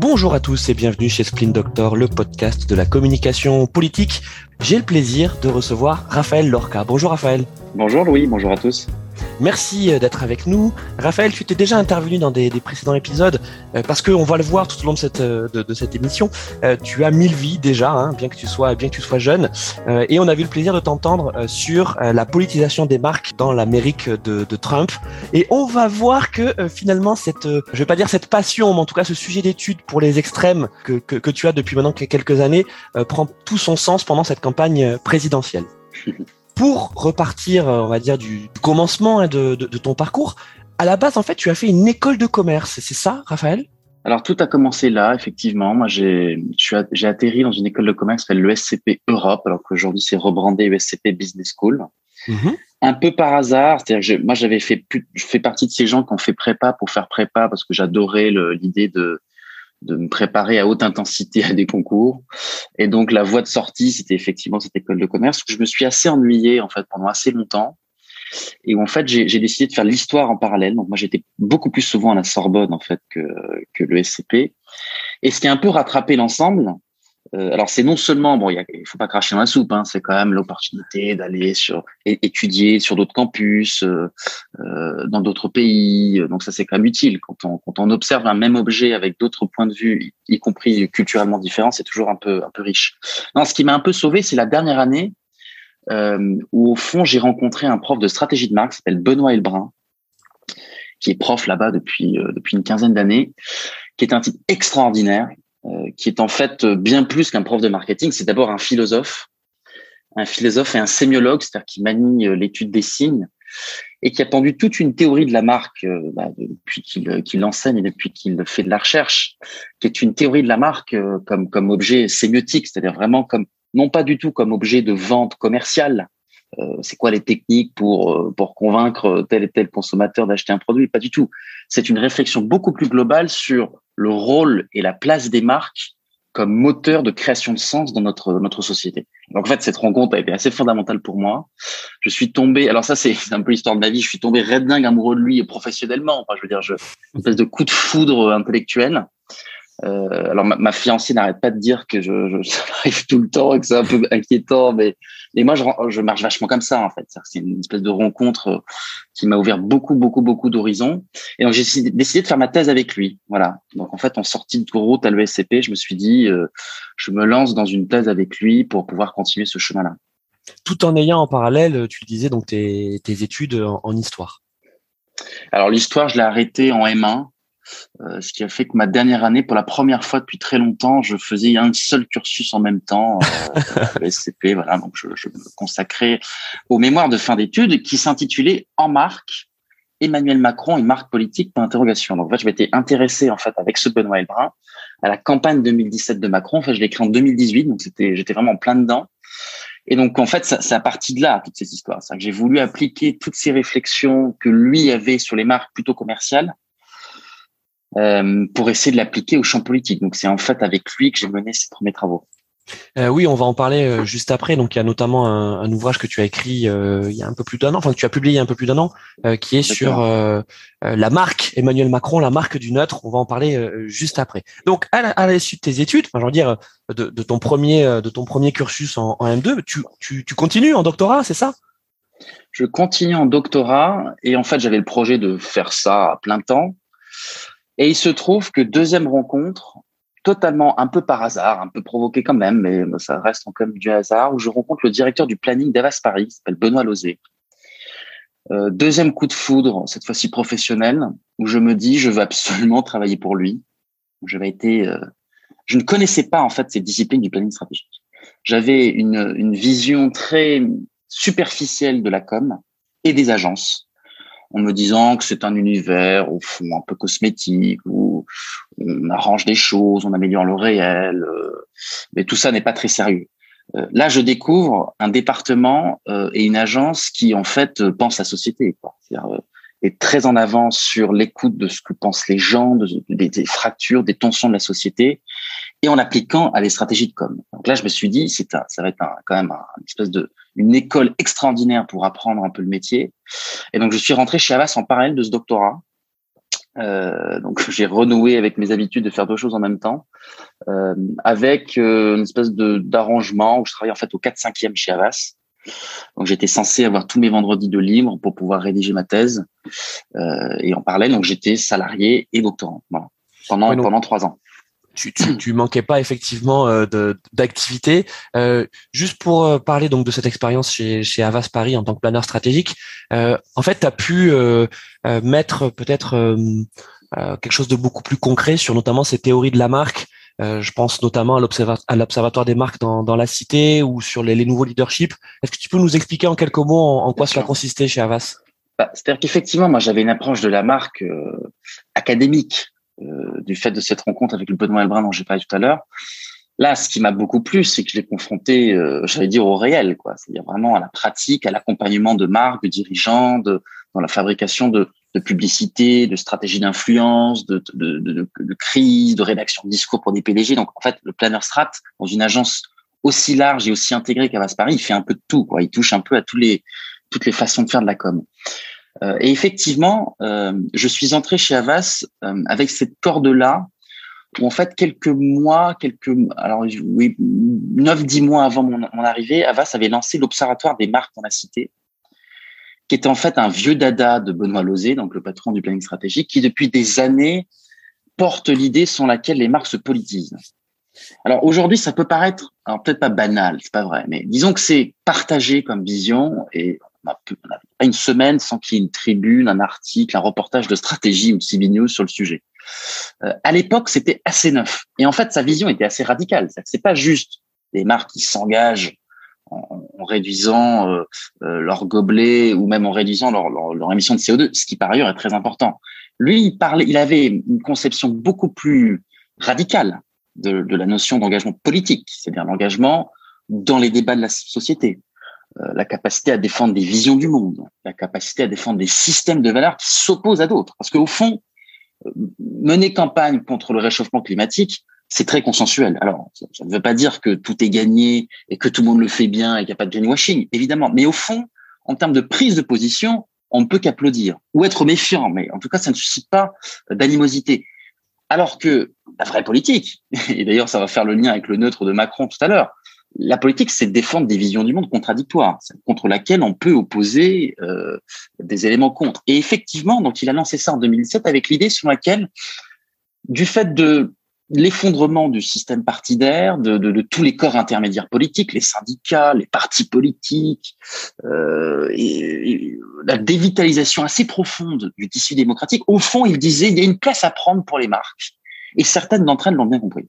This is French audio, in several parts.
Bonjour à tous et bienvenue chez Splin Doctor, le podcast de la communication politique. J'ai le plaisir de recevoir Raphaël Lorca. Bonjour Raphaël. Bonjour Louis, bonjour à tous. Merci euh, d'être avec nous. Raphaël, tu t'es déjà intervenu dans des, précédents épisodes euh, parce qu'on va le voir tout au long de cette, euh, de, cette émission. tu as mille vies déjà, hein, bien que tu sois bien que tu sois jeune, et on a eu le plaisir de t'entendre sur la politisation des marques dans l'Amérique de, de, Trump. Et on va voir que finalement cette, je vais pas dire cette passion, mais en tout cas ce sujet d'étude pour les extrêmes que, que, que, tu as depuis maintenant quelques années prend tout son sens pendant cette campagne présidentielle. pour repartir, euh, on va dire, du, commencement hein, de, ton parcours, à la base, en fait, tu as fait une école de commerce. C'est ça, Raphaël? Alors tout a commencé là, effectivement. Moi, j'ai j'ai atterri dans une école de commerce qui s'appelle l'ESCP Europe, alors qu'aujourd'hui c'est rebrandé ESCP Business School. Mhm. Un peu par hasard, c'est-à-dire que moi j'avais fait je fais partie de ces gens qui ont fait prépa pour faire prépa parce que j'adorais l'idée de de me préparer à haute intensité à des concours. Et donc, la voie de sortie, c'était effectivement cette école de commerce où je me suis assez ennuyé, en fait, pendant assez longtemps. Et où, en fait, j'ai décidé de faire l'histoire en parallèle. Donc, moi, j'étais beaucoup plus souvent à la Sorbonne, en fait, que, que le SCP. Et ce qui a un peu rattrapé l'ensemble, euh, alors c'est non seulement bon, il faut pas cracher dans la soupe, hein, c'est quand même l'opportunité d'aller sur étudier sur d'autres campus, euh, euh, dans d'autres pays. Donc ça c'est quand même utile quand on quand on observe un même objet avec d'autres points de vue, y, compris culturellement différents, c'est toujours un peu un peu riche. Non, ce qui m'a un peu sauvé, c'est la dernière année où au fond j'ai rencontré un prof de stratégie de marque, s'appelle Benoît Elbrun, qui est prof là-bas depuis depuis une quinzaine d'années, qui est un type extraordinaire euh, qui est en fait bien plus qu'un prof de marketing. C'est d'abord un philosophe, un philosophe et un sémiologue, c'est-à-dire qui manie euh, l'étude des signes et qui a tendu toute une théorie de la marque euh, bah, depuis qu'il enseigne et depuis qu'il fait de la recherche, qui est une théorie de la marque comme comme objet sémiotique, c'est-à-dire vraiment comme non pas du tout comme objet de vente commerciale. c'est quoi les techniques pour pour convaincre tel et tel consommateur d'acheter un produit? Pas du tout. C'est une réflexion beaucoup plus globale sur le rôle et la place des marques comme moteur de création de sens dans notre notre société. Donc en fait, cette rencontre a été assez fondamentale pour moi. Je suis tombé, alors ça c'est un peu l'histoire de ma vie, je suis tombé red dingue amoureux de lui professionnellement. Enfin, je veux dire, je, une espèce de coup de foudre intellectuel. Euh, alors ma, ma fiancée n'arrête pas de dire que je, je, ça arrive tout le temps et que c'est un peu inquiétant, mais et moi je, je marche vachement comme ça en fait. C'est une espèce de rencontre euh, qui m'a ouvert beaucoup beaucoup beaucoup d'horizons. Et donc j'ai décidé de faire ma thèse avec lui. Voilà. Donc en fait en sortie de route à l'ESCP, je me suis dit euh, je me lance dans une thèse avec lui pour pouvoir continuer ce chemin-là. Tout en ayant en parallèle, tu le disais donc tes, tes études en, en histoire. Alors l'histoire, je l'ai arrêtée en M1 euh, ce qui a fait que ma dernière année, pour la première fois depuis très longtemps, je faisais un seul cursus en même temps, euh, SCP, voilà. Donc je, je, me consacrais aux mémoires de fin d'études qui s'intitulait En marque, Emmanuel Macron et marque politique pour interrogation. Donc en fait, je m'étais intéressé en fait avec ce Benoît Elbrun à la campagne 2017 de Macron. Enfin, je l'ai écrit en 2018, donc c'était j'étais vraiment plein dedans. Et donc, en fait, ça, ça a parti de là, toutes ces histoires. C'est que j'ai voulu appliquer toutes ces réflexions que lui avait sur les marques plutôt commerciales euh, pour essayer de l'appliquer au champ politique. Donc c'est en fait avec lui que j'ai mené ces premiers travaux. Euh, oui, on va en parler euh, juste après. Donc, il y a notamment un, un ouvrage que tu as écrit euh, il y a un peu plus d'un an, enfin que tu as publié il y a un peu plus d'un an, qui est sur la marque Emmanuel Macron, la marque du neutre. On va en parler juste après. Donc, à la, à la suite de tes études, enfin, je veux dire de, de, ton premier de ton premier cursus en, en M2, tu, tu, tu continues en doctorat, c'est ça? Je continue en doctorat et en fait, j'avais le projet de faire ça à plein temps. Et il se trouve que deuxième rencontre, totalement un peu par hasard, un peu provoqué quand même, mais ça reste quand même du hasard, où je rencontre le directeur du planning d'Avas Paris, qui s'appelle Benoît Lozé. Euh, deuxième coup de foudre, cette fois-ci professionnel, où je me dis, je veux absolument travailler pour lui. J'avais été, euh, je ne connaissais pas en fait ces disciplines du planning stratégique. J'avais une vision très superficielle de la com et des agences en me disant que c'est un univers au fond un peu cosmétique où on arrange des choses, on améliore le réel, euh, mais tout ça n'est pas très sérieux. Euh, là, je découvre un département euh, et une agence qui en fait pense la société. Est très en avance sur l'écoute de ce que pensent les gens, des, fractures, des tensions de la société, et en appliquant à des stratégies de com. Donc là, je me suis dit, c'est ça va être quand même une espèce de une école extraordinaire pour apprendre un peu le métier. Et donc, je suis rentré chez Avas en parallèle de ce doctorat. Euh, donc j'ai renoué avec mes habitudes de faire deux choses en même temps, euh, avec euh, une espèce de d'arrangement où je travaillais en fait au 4-5e chez Avas. Donc j'étais censé avoir tous mes vendredis de libre pour pouvoir rédiger ma thèse et en parallèle donc j'étais salarié et doctorant voilà, pendant pendant trois ans tu, tu, tu, manquais pas effectivement euh, d'activité. Euh, juste pour euh, parler donc de cette expérience chez, chez Avas Paris en tant que planeur stratégique, euh, en fait, tu as pu euh, mettre peut-être quelque chose de beaucoup plus concret sur notamment ces théories de la marque. je pense notamment à l'observatoire des marques dans, dans, la cité ou sur les, les nouveaux leaderships. Est-ce que tu peux nous expliquer en quelques mots en, en quoi cela consistait chez Avas? Bah, C'est-à-dire qu'effectivement, moi, j'avais une approche de la marque académique euh, du fait de cette rencontre avec le Benoît Elbrun dont j'ai parlé tout à l'heure. Là, ce qui m'a beaucoup plu, c'est que je l'ai confronté, euh, j'allais dire, au réel, quoi. C'est-à-dire vraiment à la pratique, à l'accompagnement de marques, de dirigeants, de, dans la fabrication de, de publicité, de stratégie d'influence, de, de, de, de, crise, de rédaction de discours pour des PDG. Donc, en fait, le planner strat, dans une agence aussi large et aussi intégrée qu'Avas Paris, il fait un peu de tout, quoi. Il touche un peu à tous les, toutes les façons de faire de la com. Euh, et effectivement, euh, je suis entré chez Avas euh, avec cette corde-là, où en fait quelques mois, quelques alors oui, neuf dix mois avant mon, arrivée, Avas avait lancé l'Observatoire des marques dans la cité, qui était en fait un vieux dada de Benoît Lozé, donc le patron du planning stratégique, qui depuis des années porte l'idée selon laquelle les marques se politisent. Alors aujourd'hui, ça peut paraître, alors peut-être pas banal, c'est pas vrai, mais disons que c'est partagé comme vision et on n'a pas une semaine sans qu'il y ait une tribune, un article, un reportage de stratégie ou de CB News sur le sujet. Euh, à l'époque, c'était assez neuf. Et en fait, sa vision était assez radicale. C'est pas juste des marques qui s'engagent en, réduisant euh, euh, leur gobelet ou même en réduisant leur, leur, leur, émission de CO2, ce qui par ailleurs est très important. Lui, il parlait, il avait une conception beaucoup plus radicale de, de la notion d'engagement politique, c'est-à-dire l'engagement dans les débats de la société, la capacité à défendre des visions du monde, la capacité à défendre des systèmes de valeurs qui s'opposent à d'autres. Parce qu'au fond, euh, mener campagne contre le réchauffement climatique, c'est très consensuel. Alors, ça ne veut pas dire que tout est gagné et que tout le monde le fait bien et qu'il n'y a pas de greenwashing, évidemment. Mais au fond, en termes de prise de position, on ne peut qu'applaudir ou être méfiant. Mais en tout cas, ça ne suscite pas d'animosité. Alors que la vraie politique, et d'ailleurs, ça va faire le lien avec le neutre de Macron tout à l'heure, la politique, c'est défendre des visions du monde contradictoires, contre laquelle on peut opposer euh, des éléments contre. Et effectivement, donc il a lancé ça en 2017 avec l'idée sur laquelle, du fait de l'effondrement du système partidaire, de, de, tous les corps intermédiaires politiques, les syndicats, les partis politiques, euh, la dévitalisation assez profonde du tissu démocratique, au fond, il disait il y a une place à prendre pour les marques. Et certaines d'entre elles l'ont bien compris.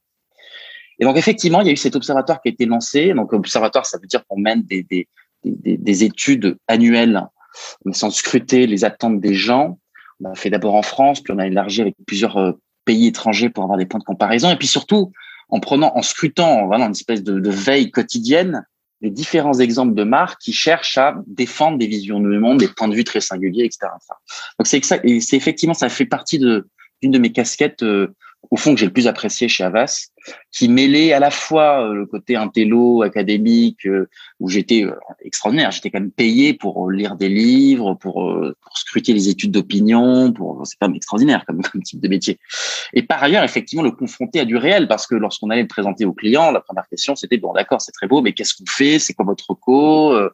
Et donc, effectivement, il y a eu cet observatoire qui a été lancé. Donc, observatoire, ça veut dire qu'on mène des, des, des, des études annuelles sans scruter les attentes des gens. On a fait d'abord en France, puis on a élargi avec plusieurs euh, pays étrangers pour avoir des points de comparaison. Et puis surtout, en prenant, en scrutant, voilà, une espèce de, veille quotidienne, les différents exemples de marques qui cherchent à défendre des visions du monde, des points de vue très singuliers, etc. Donc c'est c'est effectivement, ça fait partie de d'une de mes casquettes euh, au fond que j'ai le plus apprécié chez Avas, qui mêlait à la fois euh, le côté intello académique euh, où j'étais euh, extraordinaire, j'étais quand même payé pour lire des livres, pour, pour scruter les études d'opinion, pour c'est pas extraordinaire comme, type de métier. Et par ailleurs, effectivement, le confronter à du réel parce que lorsqu'on allait le présenter aux clients, la première question c'était bon, d'accord, c'est très beau, mais qu'est-ce qu'on fait? C'est quoi votre co? Euh,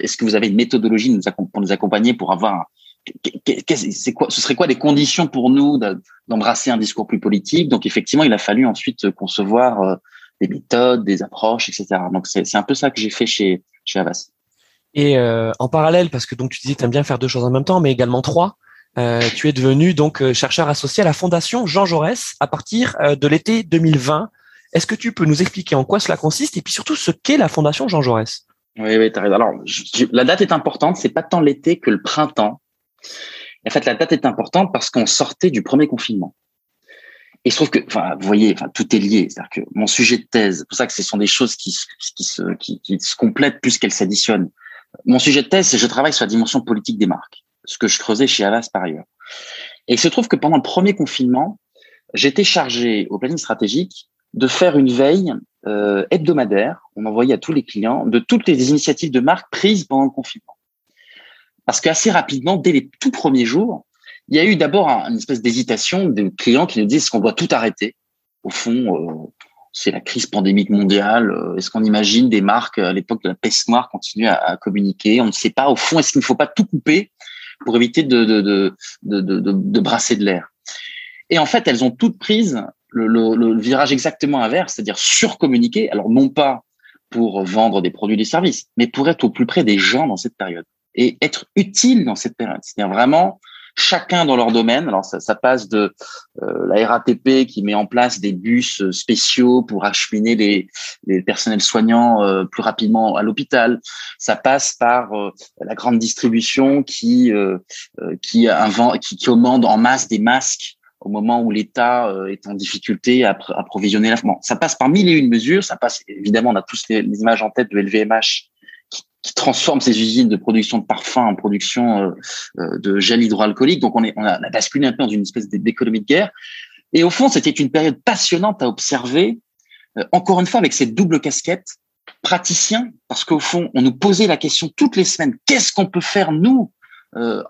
Est-ce que vous avez une méthodologie pour nous accompagner pour avoir c'est quoi, ce serait quoi les conditions pour nous d'embrasser un discours plus politique? Donc effectivement, il a fallu ensuite concevoir euh, des méthodes, des approches, etc. Donc c'est un peu ça que j'ai fait chez chez Avas. Et euh, en parallèle, parce que donc tu disais que tu aimes bien faire deux choses en même temps, mais également trois. Euh, tu es devenu donc euh, chercheur associé à la Fondation Jean Jaurès à partir euh, de l'été 2020. Est-ce que tu peux nous expliquer en quoi cela consiste et puis surtout ce qu'est la Fondation Jean Jaurès? Oui, oui, tu as raison. Alors, je, la date est importante. C'est pas tant l'été que le printemps en fait, la date est importante parce qu'on sortait du premier confinement. Et je trouve que, enfin, vous voyez, enfin, tout est lié. C'est-à-dire que mon sujet de thèse, c'est pour ça que ce sont des choses qui, se, se complètent plus qu'elles s'additionnent. Mon sujet de thèse, c'est je travaille sur la dimension politique des marques, ce que je creusais chez Avas par ailleurs. Et il se trouve que pendant le premier confinement, j'étais chargé au planning stratégique de faire une veille euh, hebdomadaire. On envoyait à tous les clients de toutes les initiatives de marque prises pendant le confinement. Parce qu'assez rapidement, dès les tout premiers jours, il y a eu d'abord une espèce d'hésitation des clients qui nous disent qu'on doit tout arrêter? Au fond, c'est la crise pandémique mondiale. Est-ce qu'on imagine des marques à l'époque de la peste noire continuer à, communiquer? On ne sait pas. Au fond, est-ce qu'il ne faut pas tout couper pour éviter de, de, de, de, brasser de l'air? Et en fait, elles ont toutes prises le, le, le virage exactement inverse, c'est-à-dire surcommuniquer. Alors non pas pour vendre des produits des services, mais pour être au plus près des gens dans cette période et être utile dans cette période. C'est-à-dire vraiment chacun dans leur domaine. Alors ça, ça passe de euh, la RATP qui met en place des bus euh, spéciaux pour acheminer les, les personnels soignants euh, plus rapidement à l'hôpital. Ça passe par la grande distribution qui qui, invente, qui commande en masse des masques au moment où l'État est en difficulté à approvisionner la. Bon, ça passe par mille et une mesures. Ça passe évidemment, on a tous les, les images en tête de LVMH qui transforme ces usines de production de parfums en production euh, euh, de gel hydroalcoolique. Donc on, est, on a, basculé un peu dans une espèce d'économie de guerre. Et au fond, c'était une période passionnante à observer, euh, encore une fois avec cette double casquette, praticien, parce qu'au fond, on nous posait la question toutes les semaines, qu'est-ce qu'on peut faire nous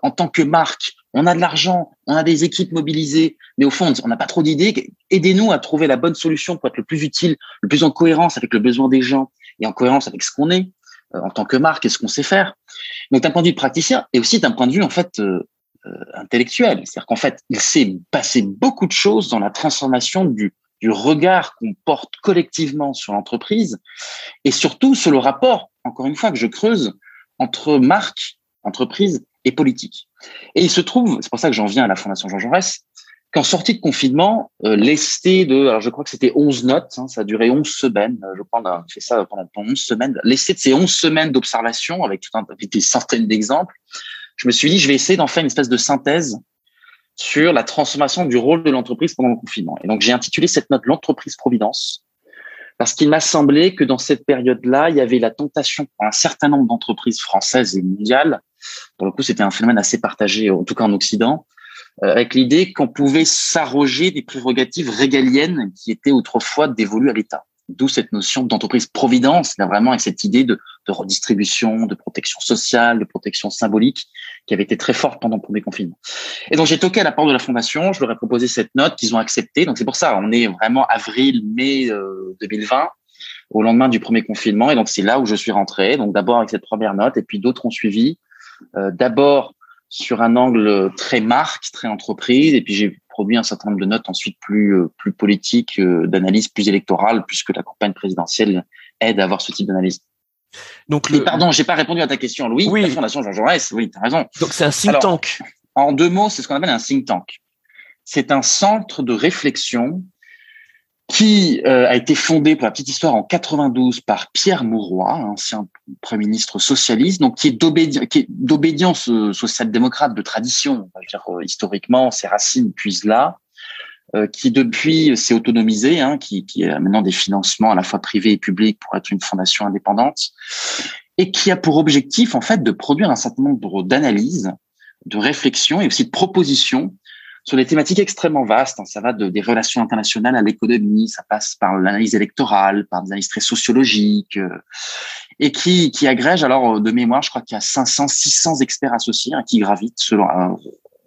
en tant que marque? On a de l'argent, on a des équipes mobilisées, mais au fond, on n'a pas trop d'idées. Aidez-nous à trouver la bonne solution pour être le plus utile, le plus en cohérence avec le besoin des gens et en cohérence avec ce qu'on est. Euh, en tant que marque et ce qu'on sait faire. Donc d'un point de vue praticien et aussi d'un point de vue en fait euh, euh, intellectuel, c'est-à-dire qu'en fait il s'est passé beaucoup de choses dans la transformation du, du regard qu'on porte collectivement sur l'entreprise et surtout sur le rapport, encore une fois que je creuse, entre marque, entreprise et politique. Et il se trouve, c'est pour ça que j'en viens à la Fondation Jean Jaurès, qu'en sortie de confinement, euh, lesté de, alors je crois que c'était 11 notes, hein, ça a duré 11 semaines, je crois qu'on a fait ça pendant, 11 semaines, lesté de ces 11 semaines d'observation avec, avec des centaines d'exemples, je me suis dit, je vais essayer d'en faire une espèce de synthèse sur la transformation du rôle de l'entreprise pendant le confinement. Et donc, j'ai intitulé cette note l'entreprise providence, parce qu'il m'a semblé que dans cette période-là, il y avait la tentation pour un certain nombre d'entreprises françaises et mondiales, pour le coup, c'était un phénomène assez partagé, en tout cas en Occident, euh, avec l'idée qu'on pouvait s'arroger des prérogatives régaliennes qui étaient autrefois dévolues à l'État. D'où cette notion d'entreprise providence, là vraiment avec cette idée de, de, redistribution, de protection sociale, de protection symbolique, qui avait été très forte pendant le premier confinement. Et donc j'ai toqué à la porte de la fondation, je leur ai proposé cette note qu'ils ont acceptée. Donc c'est pour ça, on est vraiment avril, mai 2020, euh, au lendemain du premier confinement. Et donc c'est là où je suis rentré. Donc d'abord avec cette première note, et puis d'autres ont suivi. Euh, d'abord sur un angle très marque, très entreprise, et puis j'ai produit un certain nombre de notes ensuite plus euh, plus politiques, euh, d'analyse plus électorale, puisque la campagne présidentielle aide à avoir ce type d'analyse. Donc, le... pardon, j'ai pas répondu à ta question, Louis. Oui. La Fondation Jean Jaurès, oui, tu as raison. Donc c'est un think tank. En deux mots, c'est ce qu'on appelle un think tank. C'est un centre de réflexion qui euh, a été fondé pour la petite histoire en 92 par Pierre Mauroy, ancien premier ministre socialiste, donc qui est d'obédience euh, social-démocrate de tradition. Dire, euh, historiquement, ses racines puisent là, qui depuis s'est autonomisé, hein, qui, qui a maintenant des financements à la fois privés et publics pour être une fondation indépendante, et qui a pour objectif en fait de produire un certain nombre d'analyses, de réflexions et aussi de propositions sur des thématiques extrêmement vastes. Hein. Ça va de, des relations internationales à l'économie, ça passe par l'analyse électorale, par des analyses très sociologiques, euh, et qui, qui agrège alors de mémoire, je crois qu'il y a 500, 600 experts associés hein, qui gravitent euh,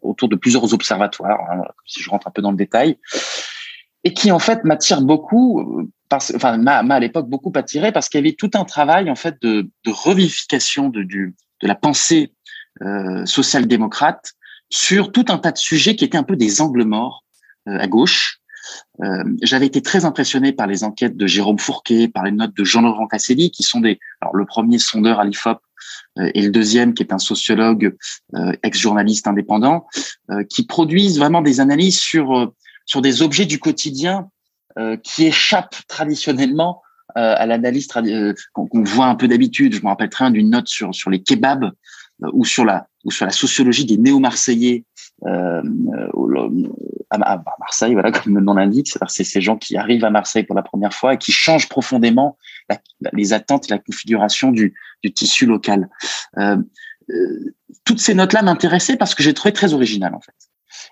autour de plusieurs observatoires, hein, si je rentre un peu dans le détail, et qui en fait m'attire beaucoup, euh, enfin m'a à l'époque beaucoup attiré parce qu'il y avait tout un travail en fait de, revivification de, la pensée euh, social-démocrate sur tout un tas de sujets qui étaient un peu des angles morts euh, à gauche. Euh, J'avais été très impressionné par les enquêtes de Jérôme Fourquet, par les notes de Jean-Laurent Casselli, qui sont des, alors le premier sondeur à l'IFOP euh, et le deuxième qui est un sociologue euh, ex-journaliste indépendant, qui produisent vraiment des analyses sur sur des objets du quotidien qui échappent traditionnellement à l'analyse qu'on voit un peu d'habitude. Je me rappelle très bien d'une note sur sur les kebabs ou sur la ou sur la sociologie des néo-marseillais euh, à, Marseille, voilà, comme le nom l'indique, c'est ces gens qui arrivent à Marseille pour la première fois et qui changent profondément les attentes et la configuration du, du tissu local. Euh, euh, toutes ces notes-là m'intéressaient parce que j'ai trouvé très original en fait.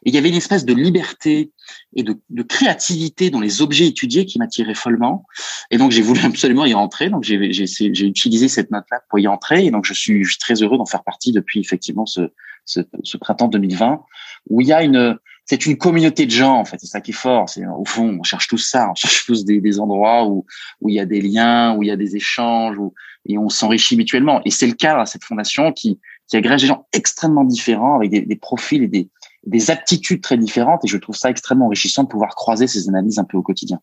Et il y avait une espèce de liberté et de, créativité dans les objets étudiés qui m'attirait follement. Et donc, j'ai voulu absolument y entrer. Donc, j'ai utilisé cette note-là pour y entrer. Et donc, je suis, très heureux d'en faire partie depuis effectivement ce, ce, printemps 2020, où il y a une, c'est une communauté de gens en fait. C'est ça qui est fort. C'est au fond, on cherche tous ça. On cherche tous des, des endroits où où il y a des liens, où il y a des échanges, où, et on s'enrichit mutuellement. Et c'est le cas à cette fondation qui qui agrège des gens extrêmement différents avec des, des profils et des des aptitudes très différentes. Et je trouve ça extrêmement enrichissant de pouvoir croiser ces analyses un peu au quotidien.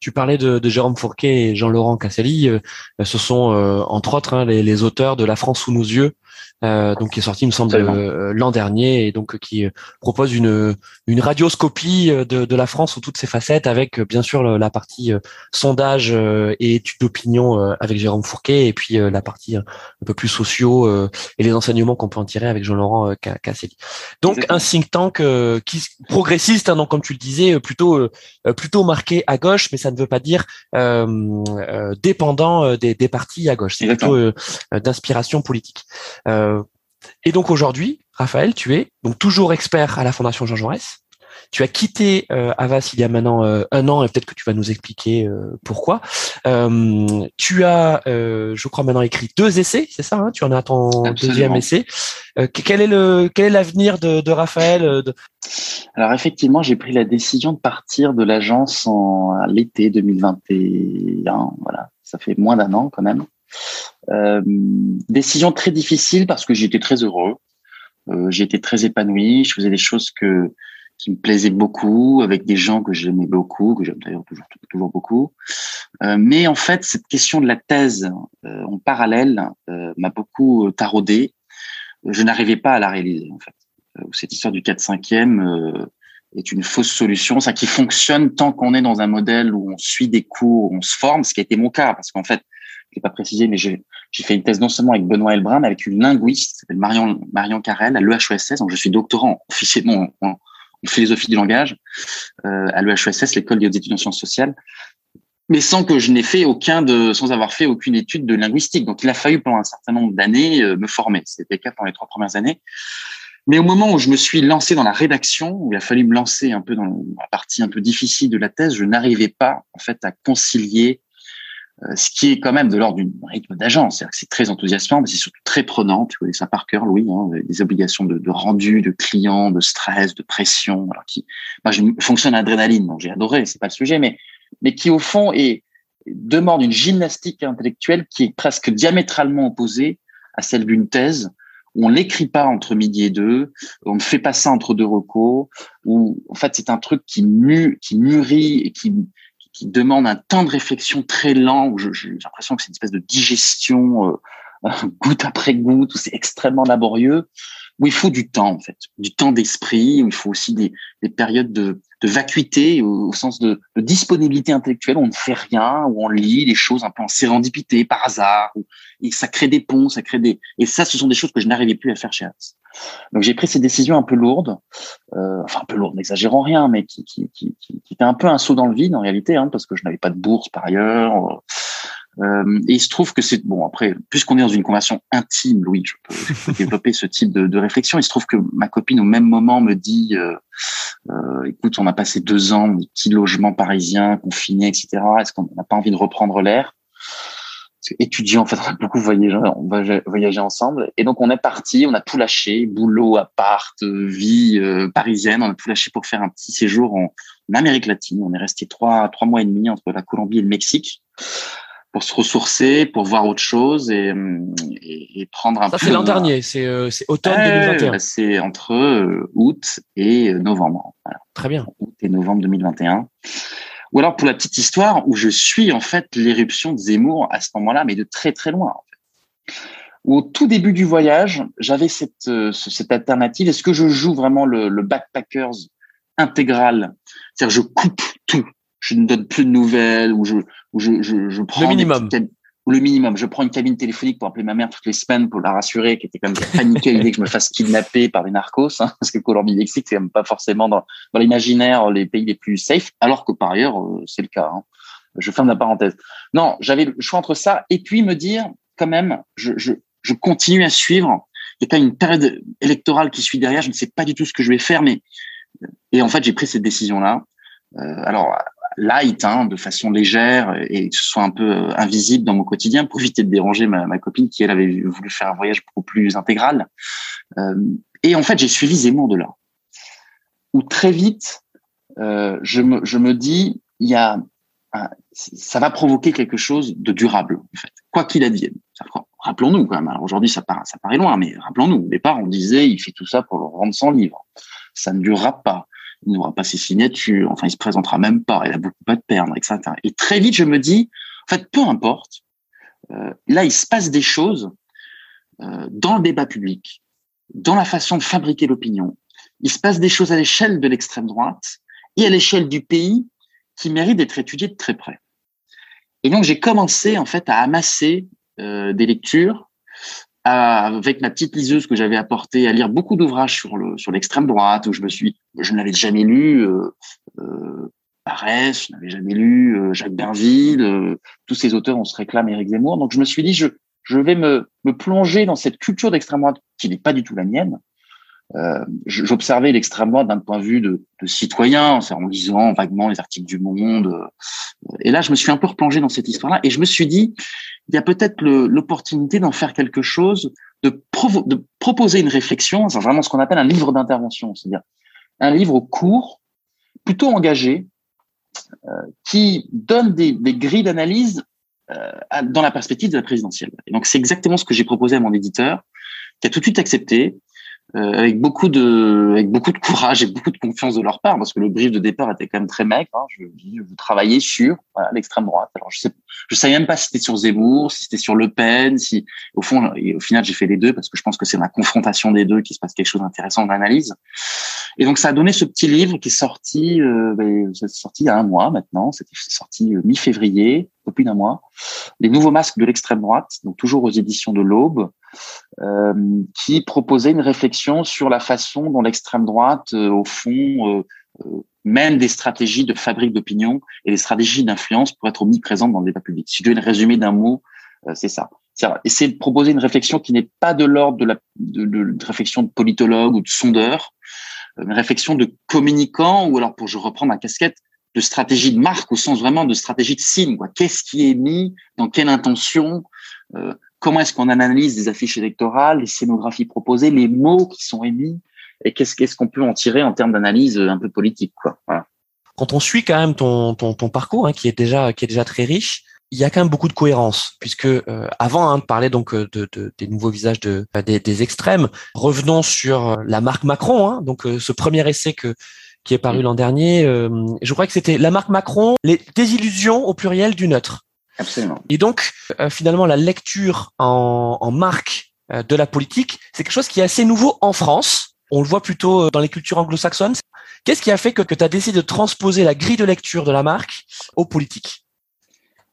Tu parlais de, de Jérôme Fourquet et Jean-Laurent Casselli. Euh, ce sont euh, entre autres hein, les, les, auteurs de La France sous nos yeux, euh, donc qui est sorti, il me semble, euh, l'an dernier, et donc qui euh, propose une une radioscopie de, de la France sous toutes ses facettes, avec bien sûr la partie sondage et études d'opinion avec Jérôme Fourquet, et puis la partie un peu plus sociaux et les enseignements qu'on peut en tirer avec Jean-Laurent Casselli. Donc un think tank qui progressiste, hein, donc comme tu le disais, plutôt plutôt marqué à gauche, mais ça ne veut pas dire dépendant des, des partis à gauche. C'est plutôt d'inspiration politique. Euh, et donc aujourd'hui, Raphaël, tu es donc toujours expert à la Fondation Jean Jaurès. Tu as quitté euh, Avas il y a maintenant euh, un an et peut-être que tu vas nous expliquer pourquoi. tu as, je crois maintenant écrit deux essais, c'est ça hein Tu en as ton deuxième essai. quel est le quel est l'avenir de, de, Raphaël Alors effectivement, j'ai pris la décision de partir de l'agence en l'été 2021. Voilà, ça fait moins d'un an quand même. Euh, décision très difficile parce que j'étais très heureux, euh, j'étais très épanoui, je faisais des choses que qui me plaisaient beaucoup, avec des gens que j'aimais beaucoup, que j'aime d'ailleurs toujours, toujours beaucoup. Euh, mais en fait, cette question de la thèse euh, en parallèle euh, m'a beaucoup taraudé. Je n'arrivais pas à la réaliser, en fait. Cette histoire du 4-5e est une fausse solution, ça qui fonctionne tant qu'on est dans un modèle où on suit des cours, on se forme, ce qui a été mon cas, parce qu'en fait, je l'ai pas précisé, mais j'ai fait une thèse non seulement avec Benoît Elbrun, mais avec une linguiste Marion, Marion Carrel à l'EHESS. Donc, je suis doctorant officiellement en, philosophie du langage euh, à l'EHESS, l'école des études en sciences sociales, mais sans que je n'ai fait aucun de, sans avoir fait aucune étude de linguistique. Donc, il a fallu pendant un certain nombre d'années euh, me former. C'était le cas pendant les trois premières années. Mais au moment où je me suis lancé dans la rédaction, où il a fallu me lancer un peu dans la partie un peu difficile de la thèse, je n'arrivais pas en fait à concilier ce qui est quand même de l'ordre d'un rythme d'agence. C'est-à-dire que c'est très enthousiasmant, mais c'est surtout très prenant. Tu connais ça par cœur, Louis, hein, des obligations de, de, rendu, de clients, de stress, de pression. Alors qui, moi, je fonctionne à adrénaline, donc j'ai adoré, c'est pas le sujet, mais, mais qui au fond est, demande une gymnastique intellectuelle qui est presque diamétralement opposée à celle d'une thèse où on n'écrit pas entre midi et deux, on ne fait pas ça entre deux recos, où en fait c'est un truc qui, mu, qui mûrit et qui, qui demande un temps de réflexion très lent, où j'ai l'impression que c'est une espèce de digestion euh, goutte après goutte, où c'est extrêmement laborieux, où il faut du temps en fait, du temps d'esprit, où il faut aussi des, des périodes de, de vacuité au, sens de, de, disponibilité intellectuelle, où on ne fait rien, où on lit les choses un peu en sérendipité, par hasard, où, et ça crée des ponts, ça crée des... Et ça, ce sont des choses que je n'arrivais plus à faire chez Hans. Donc j'ai pris ces décisions un peu lourdes, euh, enfin un peu lourdes, n'exagérons rien, mais qui, qui, qui, qui, étaient un peu un saut dans le vide en réalité, hein, parce que je n'avais pas de bourse par ailleurs. Euh, et il se trouve que c'est bon après, puisqu'on est dans une conversation intime, Louis, je peux, développer ce type de, de, réflexion. Il se trouve que ma copine au même moment me dit, euh, euh, écoute, on a passé deux ans, des petits logements parisiens, confinés, etc. Est-ce qu'on n'a pas envie de reprendre l'air? Étudiants, en fait, on a beaucoup voyagé, on va voyager ensemble. Et donc, on est parti, on a tout lâché, boulot, appart, vie euh, parisienne, on a tout lâché pour faire un petit séjour en, Amérique latine. On est resté trois, trois mois et demi entre la Colombie et le Mexique pour se ressourcer, pour voir autre chose et, et, prendre un Ça, c'est l'an dernier, c'est euh, automne 2021. C'est entre euh, août et novembre. Très bien. Août et novembre 2021. Ou alors pour la petite histoire où je suis en fait l'éruption de Zemmour à ce moment-là, mais de très très loin. En fait. Au tout début du voyage, j'avais cette, euh, cette alternative. Est-ce que je joue vraiment le, le backpackers intégral? C'est-à-dire je coupe tout. Je ne donne plus de nouvelles ou je, ou je, je, je prends le minimum le minimum. Je prends une cabine téléphonique pour appeler ma mère toutes les semaines pour la rassurer, qui était quand même paniquée à l'idée que je me fasse kidnapper par des narcos, hein, parce que Colombie Mexique, c'est même pas forcément dans, dans l'imaginaire les pays les plus safe, alors que par ailleurs, euh, c'est le cas. Hein. Je ferme la parenthèse. Non, j'avais le choix entre ça et puis me dire, quand même, je, je, je continue à suivre. Il y a une période électorale qui suit derrière. Je ne sais pas du tout ce que je vais faire, mais et en fait, j'ai pris cette décision-là. Euh, alors, light, hein, de façon légère et que ce soit un peu invisible dans mon quotidien pour éviter de déranger ma, copine qui elle avait voulu faire un voyage beaucoup plus intégral. et en fait, j'ai suivi Zemmour de là, où très vite, je me, je me dis, il y a ça va provoquer quelque chose de durable, en fait, quoi qu'il advienne. Rappelons-nous quand même. Aujourd'hui, ça paraît, ça paraît loin, mais rappelons-nous. Au départ, on disait, il fait tout ça pour le rendre son livre. Ça ne durera pas. Il n'aura pas ses signatures. Enfin, il se présentera même pas. Il a beaucoup à perdre, etc. Et très vite, je me dis, en fait, peu importe. Euh, là, il se passe des choses euh, dans le débat public, dans la façon de fabriquer l'opinion. Il se passe des choses à l'échelle de l'extrême droite et à l'échelle du pays qui méritent d'être étudiées de très près. Et donc, j'ai commencé en fait à amasser euh, des lectures avec ma petite liseuse que j'avais apportée à lire beaucoup d'ouvrages sur le sur l'extrême droite où je me suis je n'avais jamais lu euh, euh, Barès, je n'avais jamais lu euh, Jacques Berville, euh, tous ces auteurs on se réclame Éric Zemmour. Donc je me suis dit je je vais me me plonger dans cette culture d'extrême droite qui n'est pas du tout la mienne euh, j'observais l'extrême droite d'un point de vue de, de citoyen, en lisant vaguement les articles du Monde. Euh, et là, je me suis un peu replongé dans cette histoire-là, et je me suis dit, il y a peut-être l'opportunité d'en faire quelque chose, de, de proposer une réflexion, c'est vraiment ce qu'on appelle un livre d'intervention, c'est-à-dire un livre court, plutôt engagé, euh, qui donne des, des grilles d'analyse euh, dans la perspective de la présidentielle. Et donc, c'est exactement ce que j'ai proposé à mon éditeur, qui a tout de suite accepté, euh, avec beaucoup de avec beaucoup de courage et beaucoup de confiance de leur part parce que le brief de départ était quand même très maigre hein. je dis vous travaillez sur l'extrême droite. Alors je sais je savais même pas si c'était sur Zemmour si c'était sur Le Pen si au fond et au final j'ai fait les deux parce que je pense que c'est la confrontation des deux qui se passe quelque chose d'intéressant d'analyse et donc ça a donné ce petit livre qui est sorti euh, ben, c'est sorti il y a un mois maintenant. C'était sorti euh, mi-février depuis un mois. Les nouveaux masques de l'extrême droite donc toujours aux éditions de l'Aube qui proposait une réflexion sur la façon dont l'extrême droite, euh, au fond, euh, mène des stratégies de fabrique d'opinion et des stratégies d'influence pour être omniprésentes dans le débat public. Si je devais le résumer d'un mot, c'est ça. C'est essayer de proposer une réflexion qui n'est pas de l'ordre de la réflexion de politologue ou de sondeur, une réflexion de communicant ou alors pour je reprends ma casquette de stratégie de marque au sens vraiment de stratégie de signe. Qu'est-ce qui est mis, dans quelle intention, euh, comment est-ce qu'on analyse des affiches électorales, les scénographies proposées, les mots qui sont émis, et qu'est-ce qu'est-ce qu'on peut en tirer en termes d'analyse un peu politique, quoi. Voilà. Quand on suit quand même ton ton, ton parcours, hein, qui est déjà qui est déjà très riche, il y a quand même beaucoup de cohérence, puisque euh, avant hein, de parler donc euh, de, de, des nouveaux visages de des, des, extrêmes, revenons sur la marque Macron, hein, donc euh, ce premier essai que qui est paru l'an dernier. je crois que c'était la marque Macron, les désillusions au pluriel du neutre. Absolument. Et donc, euh, finalement, la lecture en, en marque euh, de la politique, c'est quelque chose qui est assez nouveau en France. On le voit plutôt euh, dans les cultures anglo-saxonnes. Qu'est-ce qui a fait que, que tu as décidé de transposer la grille de lecture de la marque aux politiques?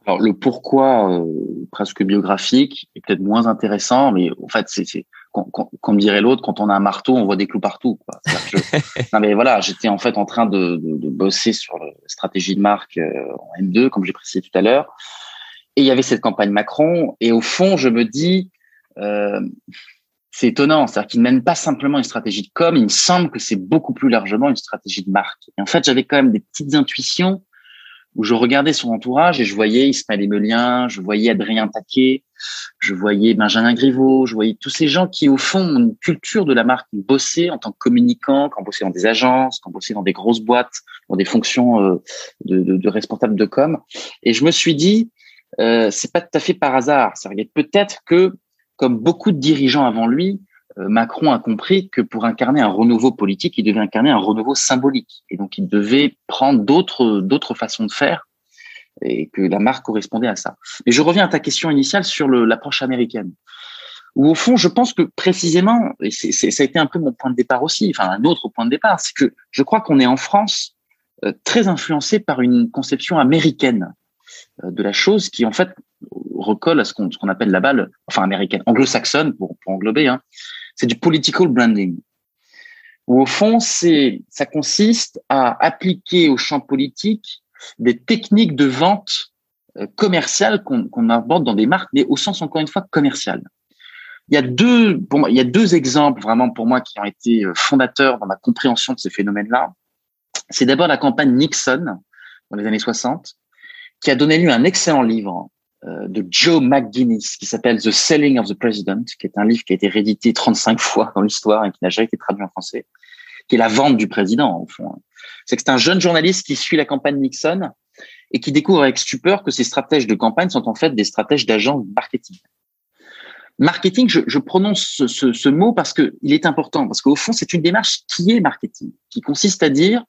Alors le pourquoi euh, presque biographique est peut-être moins intéressant, mais en fait c'est comme dirait l'autre, quand on a un marteau, on voit des clous partout. Quoi. non mais voilà, j'étais en fait en train de, de, de, bosser sur la stratégie de marque en M2, comme j'ai précisé tout à l'heure, et il y avait cette campagne Macron. Et au fond, je me dis, euh, c'est étonnant, c'est-à-dire qu'il ne mène pas simplement une stratégie de com, il me semble que c'est beaucoup plus largement une stratégie de marque. Et en fait, j'avais quand même des petites intuitions où je regardais son entourage et je voyais Ismaël Emelien, je voyais Adrien Taquet, je voyais Benjamin Griveaux, je voyais tous ces gens qui, au fond, ont une culture de la marque, qui bossaient en tant que communicants, qui ont bossé dans des agences, qui ont bossé dans des grosses boîtes, dans des fonctions euh, de, de, de responsables de com. Et je me suis dit, euh, c'est pas tout à fait par hasard. Peut-être que, comme beaucoup de dirigeants avant lui, euh, Macron a compris que pour incarner un renouveau politique, il devait incarner un renouveau symbolique. Et donc, il devait prendre d'autres, d'autres façons de faire et que la marque correspondait à ça. Et je reviens à ta question initiale sur l'approche américaine. Où au fond, je pense que précisément, et ça a été un peu mon point de départ aussi, enfin un autre point de départ, c'est que je crois qu'on est en France euh, très influencé par une conception américaine de la chose qui en fait recolle à ce qu'on qu'on appelle la balle, enfin américaine, anglo-saxonne pour, pour englober. Hein. C'est du political branding, où au fond c'est ça consiste à appliquer au champ politique des techniques de vente euh, commerciale qu'on qu'on aborde dans des marques, mais au sens encore une fois commercial. Il y a deux, pour moi, il y a deux exemples vraiment pour moi qui ont été euh, fondateurs dans ma compréhension de ces phénomènes-là. C'est d'abord la campagne Nixon dans les années 60, qui a donné lieu un excellent livre euh, de Joe McGuinness qui s'appelle The Selling of the President, qui est un livre qui a été réédité 35 fois dans l'histoire et qui n'a jamais été traduit en français, qui est la vente du président, au fond. C'est que c'est un jeune journaliste qui suit la campagne Nixon et qui découvre avec stupeur que ces stratèges de campagne sont en fait des stratèges d'agents marketing. Marketing, je, je prononce ce, ce, ce, mot parce que il est important, parce qu'au fond, c'est une démarche qui est marketing, qui consiste à dire,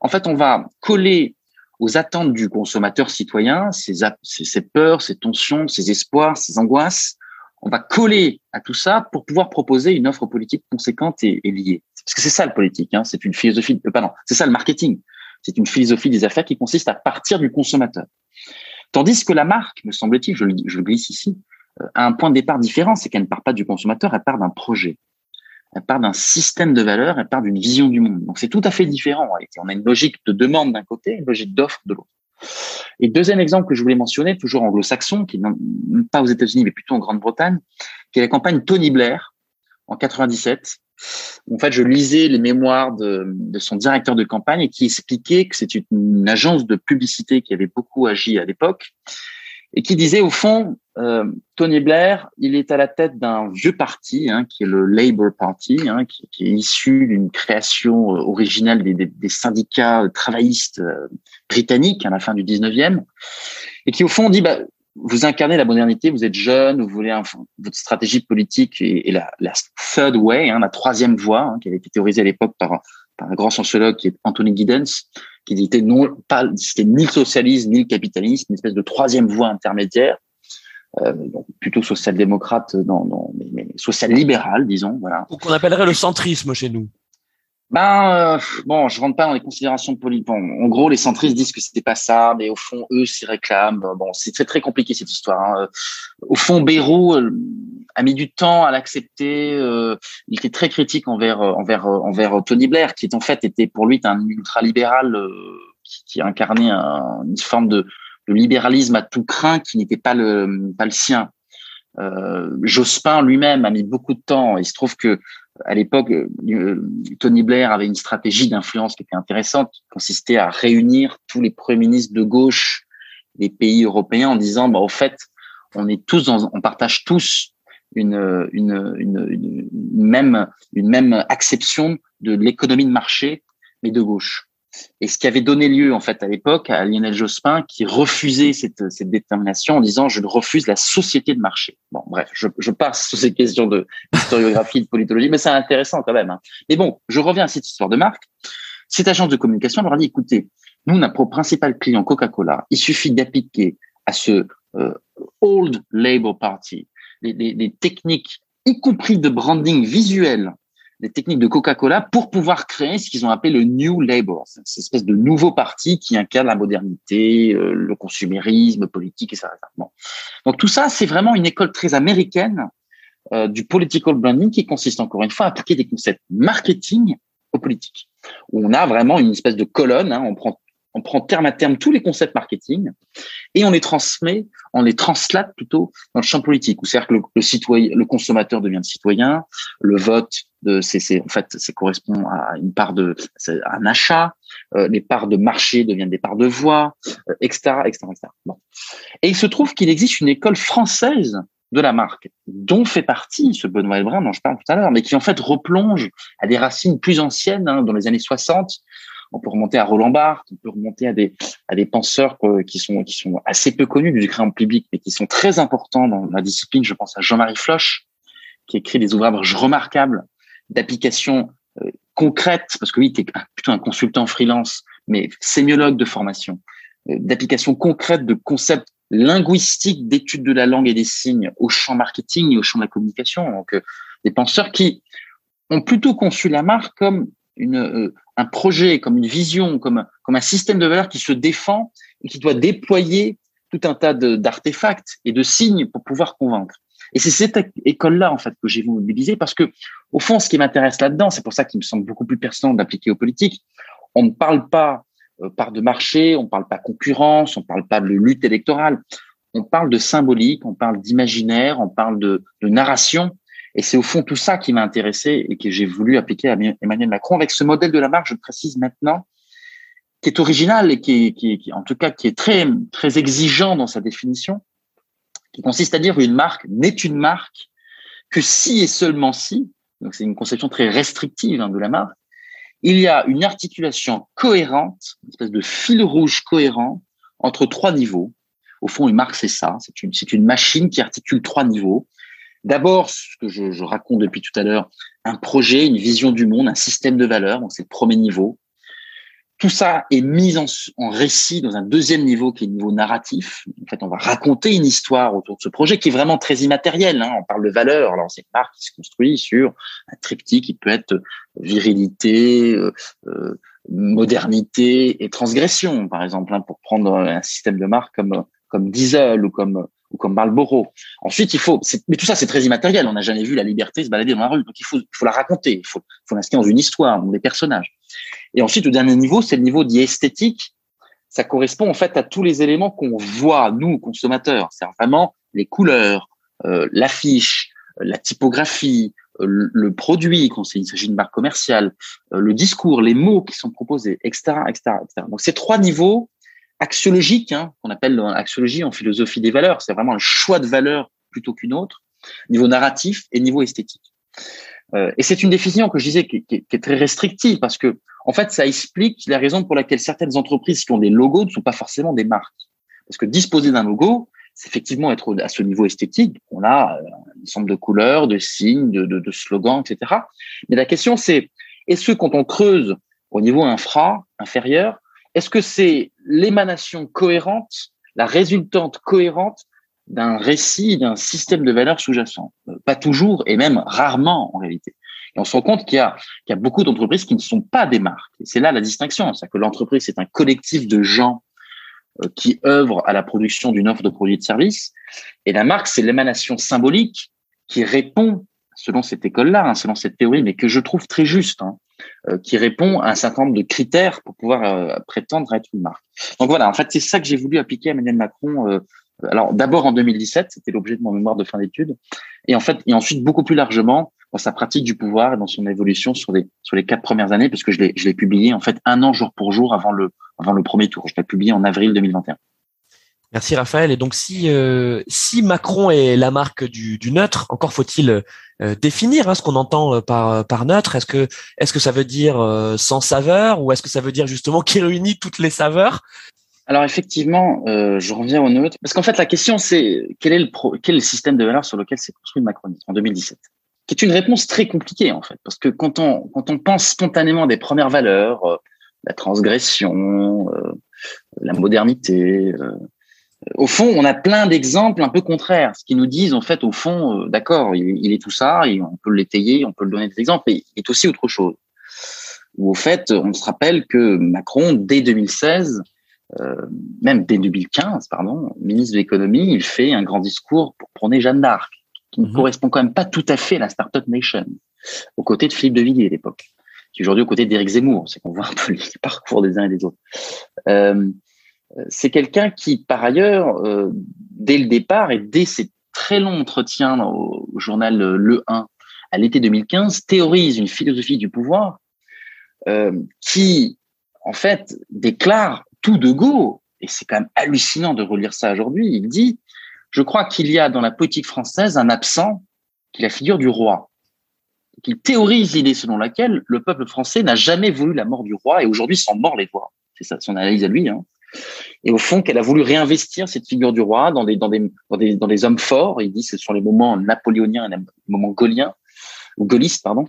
en fait, on va coller aux attentes du consommateur citoyen, ses, peurs, ses tensions, ses espoirs, ses angoisses. On va coller à tout ça pour pouvoir proposer une offre politique conséquente et, liée. Parce que c'est ça le politique, hein, c'est une philosophie, euh, pardon, c'est ça le marketing. C'est une philosophie des affaires qui consiste à partir du consommateur. Tandis que la marque, me semble-t-il, je, je le glisse ici, euh, a un point de départ différent, c'est qu'elle ne part pas du consommateur, elle part d'un projet elle part d'un système de valeurs, elle part d'une vision du monde. Donc c'est tout à fait différent. On a une logique de demande d'un côté, une logique d'offre de l'autre. Et deuxième exemple que je voulais mentionner, toujours anglo-saxon, qui n'est pas aux États-Unis mais plutôt en Grande-Bretagne, qui est la campagne Tony Blair en 97. En fait, je lisais les mémoires de, son directeur de campagne et qui expliquait que c'est une agence de publicité qui avait beaucoup agi à l'époque et qui disait au fond, euh, Tony Blair, il est à la tête d'un vieux parti, hein, qui est le Labour Party, hein, qui, est issu d'une création euh, originale des, syndicats travaillistes euh, britanniques à la fin du 19e, et qui au fond dit, bah, vous incarnez la modernité, vous êtes jeune, vous voulez un, votre stratégie politique et, la, la, third way, hein, la troisième voie, hein, qui avait été théorisée à l'époque par un grand sociologue qui est Anthony Giddens, qui disait non, pas, c'était ni le socialisme ni le capitalisme, une espèce de troisième voie intermédiaire, euh, donc plutôt social-démocrate, dans, dans, mais, mais social-libéral, disons, voilà. Ou qu'on appellerait le centrisme chez nous. Ben euh, bon, je rentre pas dans les considérations politiques. Bon, en gros, les centristes disent que c'était pas ça, mais au fond, eux s'y réclament. Bon, c'est très très compliqué cette histoire. Hein. Au fond, Bayrou euh, a mis du temps à l'accepter. Euh, il était très critique envers envers envers Tony Blair, qui en fait était pour lui un ultralibéral qui, qui incarnait un, une forme de, de, libéralisme à tout craint qui n'était pas le pas le sien. Euh, Jospin lui-même a mis beaucoup de temps. Il se trouve que à l'époque, euh, Tony Blair avait une stratégie d'influence qui était intéressante, qui consistait à réunir tous les premiers ministres de gauche des pays européens en disant, bah, au fait, on est tous, on partage tous une, une, une, une, même, une même acception de l'économie de marché, mais de gauche. Et ce qui avait donné lieu, en fait, à l'époque, à Lionel Jospin, qui refusait cette, cette détermination en disant je refuse la société de marché. Bon, bref, je, je passe sur ces questions de historiographie, de politologie, mais c'est intéressant quand même. Hein. Mais bon, je reviens à cette histoire de marque. Cette agence de communication leur a dit écoutez, nous, notre principal client Coca-Cola, il suffit d'appliquer à ce euh, old Labour Party les, les, les techniques, y compris de branding visuel des techniques de Coca-Cola pour pouvoir créer ce qu'ils ont appelé le New Labour, cette espèce de nouveau parti qui incarne la modernité, euh, le consumérisme politique, etc. Bon. Donc tout ça, c'est vraiment une école très américaine euh, du political branding qui consiste encore une fois à appliquer des concepts marketing aux politiques. Où on a vraiment une espèce de colonne, hein, on prend on prend terme à terme tous les concepts marketing et on les transmet, on les translate plutôt dans le champ politique. Où c'est-à-dire que le, citoyen, le consommateur devient le citoyen, le vote de, c'est, en fait, ça correspond à une part de, un achat, euh, les parts de marché deviennent des parts de voix, euh, etc., etc., etc. Bon. Et il se trouve qu'il existe une école française de la marque, dont fait partie ce Benoît Elbrun dont je parle tout à l'heure, mais qui en fait replonge à des racines plus anciennes, hein, dans les années 60, on peut remonter à Roland Barthes, on peut remonter à des à des penseurs qui sont qui sont assez peu connus du crayon public, mais qui sont très importants dans la discipline. Je pense à Jean-Marie Floch, qui écrit des ouvrages remarquables d'application euh, concrète, parce que il était plutôt un consultant freelance, mais sémiologue de formation, euh, d'application concrète de concepts linguistiques d'études de la langue et des signes au champ marketing et au champ de la communication. Donc, euh, des penseurs qui ont plutôt conçu la marque comme une, un projet, comme une vision, comme, comme un système de valeurs qui se défend et qui doit déployer tout un tas d'artefacts et de signes pour pouvoir convaincre. Et c'est cette école-là, en fait, que j'ai voulu mobiliser parce que, au fond, ce qui m'intéresse là-dedans, c'est pour ça qu'il me semble beaucoup plus pertinent d'appliquer aux politiques. On ne parle pas euh, part de marché, on ne parle pas concurrence, on ne parle pas de lutte électorale. On parle de symbolique, on parle d'imaginaire, on parle de, de narration. Et c'est au fond tout ça qui m'a intéressé et que j'ai voulu appliquer à Emmanuel Macron avec ce modèle de la marque, je précise maintenant, qui est original et qui, qui, en tout cas, qui est très, très exigeant dans sa définition, qui consiste à dire qu'une marque n'est une marque que si et seulement si, donc c'est une conception très restrictive hein, de la marque, il y a une articulation cohérente, une espèce de fil rouge cohérent entre trois niveaux. Au fond, une marque, c'est ça. C'est une, c'est une machine qui articule trois niveaux. D'abord, ce que je, je, raconte depuis tout à l'heure, un projet, une vision du monde, un système de valeurs. Donc, c'est le premier niveau. Tout ça est mis en, en, récit dans un deuxième niveau qui est le niveau narratif. En fait, on va raconter une histoire autour de ce projet qui est vraiment très immatériel. Hein. On parle de valeur. Alors, c'est une marque qui se construit sur un triptyque qui peut être virilité, euh, euh, modernité et transgression, par exemple, hein, pour prendre un système de marque comme comme Diesel ou comme ou comme Marlboro. Ensuite, il faut, mais tout ça, c'est très immatériel. On n'a jamais vu la liberté se balader dans la rue. Donc, il faut, il faut la raconter. Il faut, faut l'inscrire dans une histoire, dans des personnages. Et ensuite, le dernier niveau, c'est le niveau dit esthétique. Ça correspond, en fait, à tous les éléments qu'on voit, nous, consommateurs. C'est vraiment les couleurs, euh, l'affiche, la typographie, euh, le produit, quand il s'agit d'une marque commerciale, euh, le discours, les mots qui sont proposés, etc., etc., etc. Donc, ces trois niveaux, axiologique, hein, qu'on appelle axiologie en philosophie des valeurs. C'est vraiment un choix de valeur plutôt qu'une autre, niveau narratif et niveau esthétique. Euh, et c'est une définition que je disais qui, est très restrictive parce que, en fait, ça explique la raison pour laquelle certaines entreprises qui ont des logos ne sont pas forcément des marques. Parce que disposer d'un logo, c'est effectivement être à ce niveau esthétique. On a euh, un ensemble de couleurs, de signes, de slogans, etc. Mais la question, c'est est-ce que quand on creuse au niveau infra, inférieur, est-ce que c'est l'émanation cohérente, la résultante cohérente d'un récit, d'un système de valeurs sous-jacent? Euh, Pas toujours, et même rarement en réalité. Et on se rend compte qu'il y a, beaucoup d'entreprises qui ne sont pas des marques. C'est là la distinction, c'est que l'entreprise c'est un collectif de gens euh, qui œuvrent à la production d'une offre de produits et de services, et la marque c'est l'émanation symbolique qui répond selon cette école-là, hein, selon cette théorie, mais que je trouve très juste, hein, qui répond à un certain nombre de critères pour pouvoir euh, prétendre être une marque. Donc voilà, en fait, c'est ça que j'ai voulu appliquer à Emmanuel Macron. Euh, alors d'abord en 2017, c'était l'objet de mon mémoire de fin d'études, et en fait, et ensuite beaucoup plus largement dans sa pratique du pouvoir et dans son évolution sur les sur les quatre premières années, parce que je l'ai je l'ai publié en fait un an jour pour jour avant le avant le premier tour. Je l'ai publié en avril 2021. Merci Raphaël. Et donc si euh, si Macron est la marque du, neutre, encore faut-il euh, définir hein, ce qu'on entend euh, par par neutre. Est-ce que est-ce que ça veut dire sans saveur ou est-ce que ça veut dire justement qui réunit toutes les saveurs? Alors effectivement, je reviens au neutre parce qu'en fait la question c'est quel est le pro, quel est le système de valeurs sur lequel s'est construit le macronisme en 2017 qui est une réponse très compliquée en fait parce que quand on quand on pense spontanément des premières valeurs, la transgression, la modernité au fond, on a plein d'exemples un peu contraires, ce qui nous disent en fait au fond, euh, d'accord, il, est tout ça, et on peut l'étayer, on peut le donner des exemples, mais il est aussi autre chose. Ou au fait, on se rappelle que Macron, dès 2016, euh, même dès 2015, pardon, ministre de l'économie, il fait un grand discours pour prôner Jeanne d'Arc, qui ne mhm. correspond quand même pas tout à fait à la Startup Nation, aux côtés de Philippe de Villiers à l'époque, qui aujourd'hui aux côtés d'Éric Zemmour, c'est qu'on voit un peu les parcours des uns et des autres. Euh, c'est quelqu'un qui, par ailleurs, euh, dès le départ et dès ses très longs entretiens au, journal euh, Le 1 à l'été 2015, théorise une philosophie du pouvoir euh, qui, en fait, déclare tout de go, et c'est quand même hallucinant de relire ça aujourd'hui, il dit, je crois qu'il y a dans la politique française un absent qui est la figure du roi. Il théorise l'idée selon laquelle le peuple français n'a jamais voulu la mort du roi et aujourd'hui s'en mord les doigts. C'est ça son analyse à lui. Hein et au fond qu'elle a voulu réinvestir cette figure du roi dans des dans des dans des, dans des hommes forts. Il dit ce sont les moments napoléoniens et les moments gaulliens ou gaullistes pardon,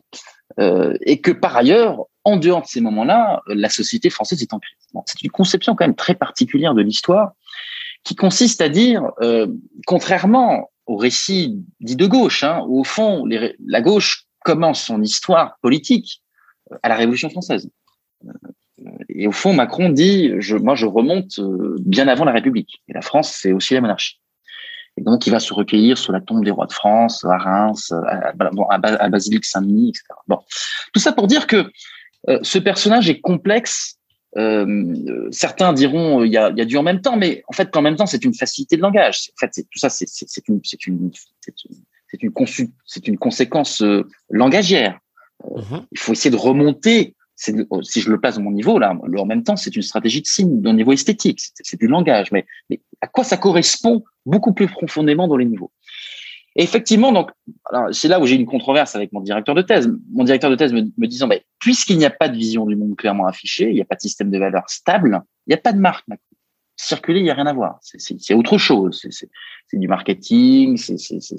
euh, et que par ailleurs en dehors de ces moments-là, la société française est en crise. c'est une conception quand même très particulière de l'histoire qui consiste à dire, euh, contrairement au récit dit de gauche, hein, où au fond la gauche commence son histoire politique euh, à la Révolution française. Euh, et au fond, Macron dit, je, moi, je remonte euh, bien avant la République. Et la France, c'est aussi la monarchie. Et donc, il va se recueillir sur la tombe des rois de France, à Reims, à, à, Basilique Saint-Denis, etc. Bon, tout ça pour dire que euh, ce personnage est complexe. Euh, certains diront il y a, il y a du en même temps, mais en fait, en même temps, c'est une facilité de langage. En fait, tout ça, c'est une, c'est une, c'est une, une, une, conséquence langagière. Mmh il faut essayer de remonter si je le place à mon niveau, là, en même temps, c'est une stratégie de signe, au niveau esthétique, c'est du langage, mais, mais à quoi ça correspond beaucoup plus profondément dans les niveaux? Et effectivement, donc, c'est là où j'ai une controverse avec mon directeur de thèse. Mon directeur de thèse me, me disant, bah, puisqu'il n'y a pas de vision du monde clairement affichée, il n'y a pas de système de valeurs stable, il n'y a pas de marque. Circuler, il n'y a rien à voir. C'est autre chose. C'est du marketing, c'est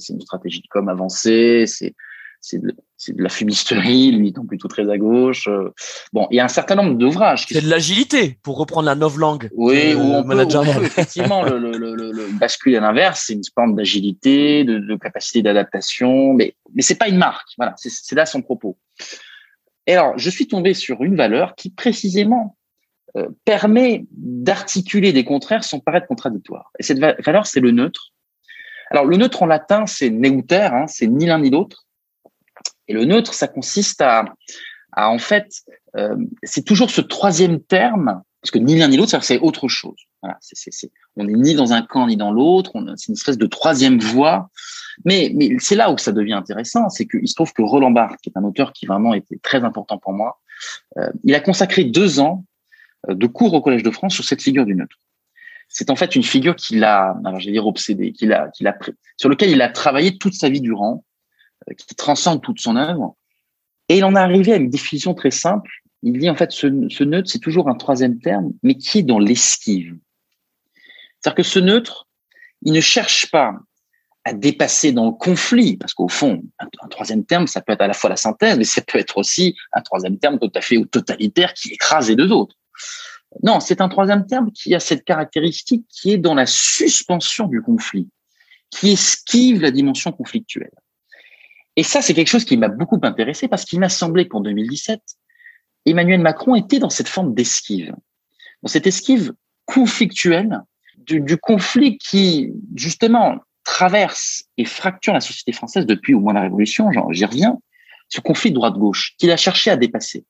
une stratégie de com avancée, c'est c'est de, de, la fumisterie, lui étant plutôt très à gauche. Euh. Bon, il y a un certain nombre d'ouvrages. C'est de l'agilité, pour reprendre la langue. Oui, ou on, peut, effectivement le, le, le, le, basculer à l'inverse, c'est une forme d'agilité, de, de, capacité d'adaptation, mais mais c'est pas une marque. Voilà, c'est là son propos. Et alors, je suis tombé sur une valeur qui précisément euh, permet d'articuler des contraires sans paraître contradictoire. Et cette valeur, c'est le neutre. Alors, le neutre en latin, c'est neuter, hein, c'est ni l'un ni l'autre. Et le neutre, ça consiste à, à en fait, euh, c'est toujours ce troisième terme, parce que ni l'un ni l'autre, c'est autre chose. Voilà, c'est, on n'est ni dans un camp ni dans l'autre, c'est une espèce de troisième voie. Mais, c'est là où ça devient intéressant, c'est qu'il se trouve que Roland Barthes, qui est un auteur qui vraiment était très important pour moi, euh, il a consacré deux ans euh, de cours au Collège de France sur cette figure du neutre. C'est en fait une figure qu'il a, alors je dire obsédé, qu'il a, a, sur lequel il a travaillé toute sa vie durant, qui transcende toute son œuvre. Et il en est arrivé à une définition très simple. Il dit en fait, ce, neutre, c'est toujours un troisième terme, mais qui est dans l'esquive. C'est-à-dire que ce neutre, il ne cherche pas à dépasser dans le conflit, parce qu'au fond, un, un, troisième terme, ça peut être à la fois la synthèse, mais ça peut être aussi un troisième terme tout à fait totalitaire qui écrase les deux autres. Non, c'est un troisième terme qui a cette caractéristique qui est dans la suspension du conflit, qui esquive la dimension conflictuelle. Et ça, c'est quelque chose qui m'a beaucoup intéressé parce qu'il m'a semblé qu'en 2017, Emmanuel Macron était dans cette forme d'esquive. Dans cette esquive conflictuelle du, du, conflit qui, justement, traverse et fracture la société française depuis au moins la Révolution, j'y reviens, ce conflit droite-gauche qu'il a cherché à dépasser.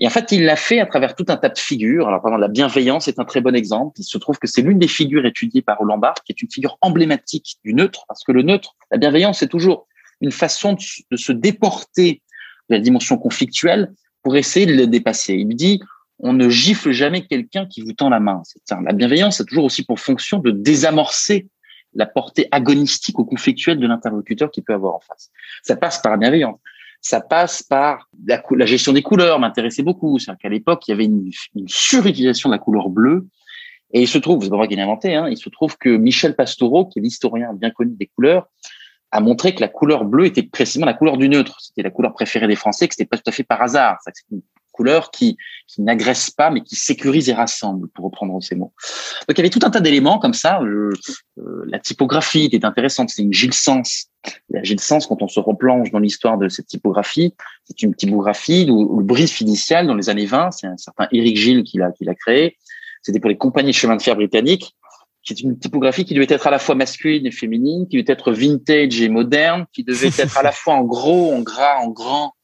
Et en fait, il l'a fait à travers tout un tas de figures. Alors, par exemple, la bienveillance est un très bon exemple. Il se trouve que c'est l'une des figures étudiées par Roland Barthes, qui est une figure emblématique du neutre, parce que le neutre, la bienveillance, c'est toujours une façon de, se déporter de la dimension conflictuelle pour essayer de le dépasser. Il dit, on ne gifle jamais quelqu'un qui vous tend la main. La bienveillance a toujours aussi pour fonction de désamorcer la portée agonistique ou conflictuelle de l'interlocuteur qu'il peut avoir en face. Ça passe par la bienveillance. Ça passe par la, gestion des couleurs, m'intéressait beaucoup. C'est-à-dire qu'à l'époque, il y avait une, une, surutilisation de la couleur bleue. Et il se trouve, c'est pas qui inventé, hein, il se trouve que Michel Pastoureau, qui est l'historien bien connu des couleurs, a montré que la couleur bleue était précisément la couleur du neutre. C'était la couleur préférée des Français, que c'était pas tout à fait par hasard. C'est une couleur qui, qui n'agresse pas, mais qui sécurise et rassemble, pour reprendre ces mots. Donc il y avait tout un tas d'éléments comme ça. Euh, la typographie était intéressante. C'est une Gilles Sens. La Gilles Sens, quand on se replonge dans l'histoire de cette typographie, c'est une typographie où, le brief initial dans les années 20, c'est un certain Éric Gilles qui l'a créé. C'était pour les compagnies chemin de fer britanniques qui est une typographie qui devait être à la fois masculine et féminine, qui devait être vintage et moderne, qui devait être à la fois en gros, en gras, en grand,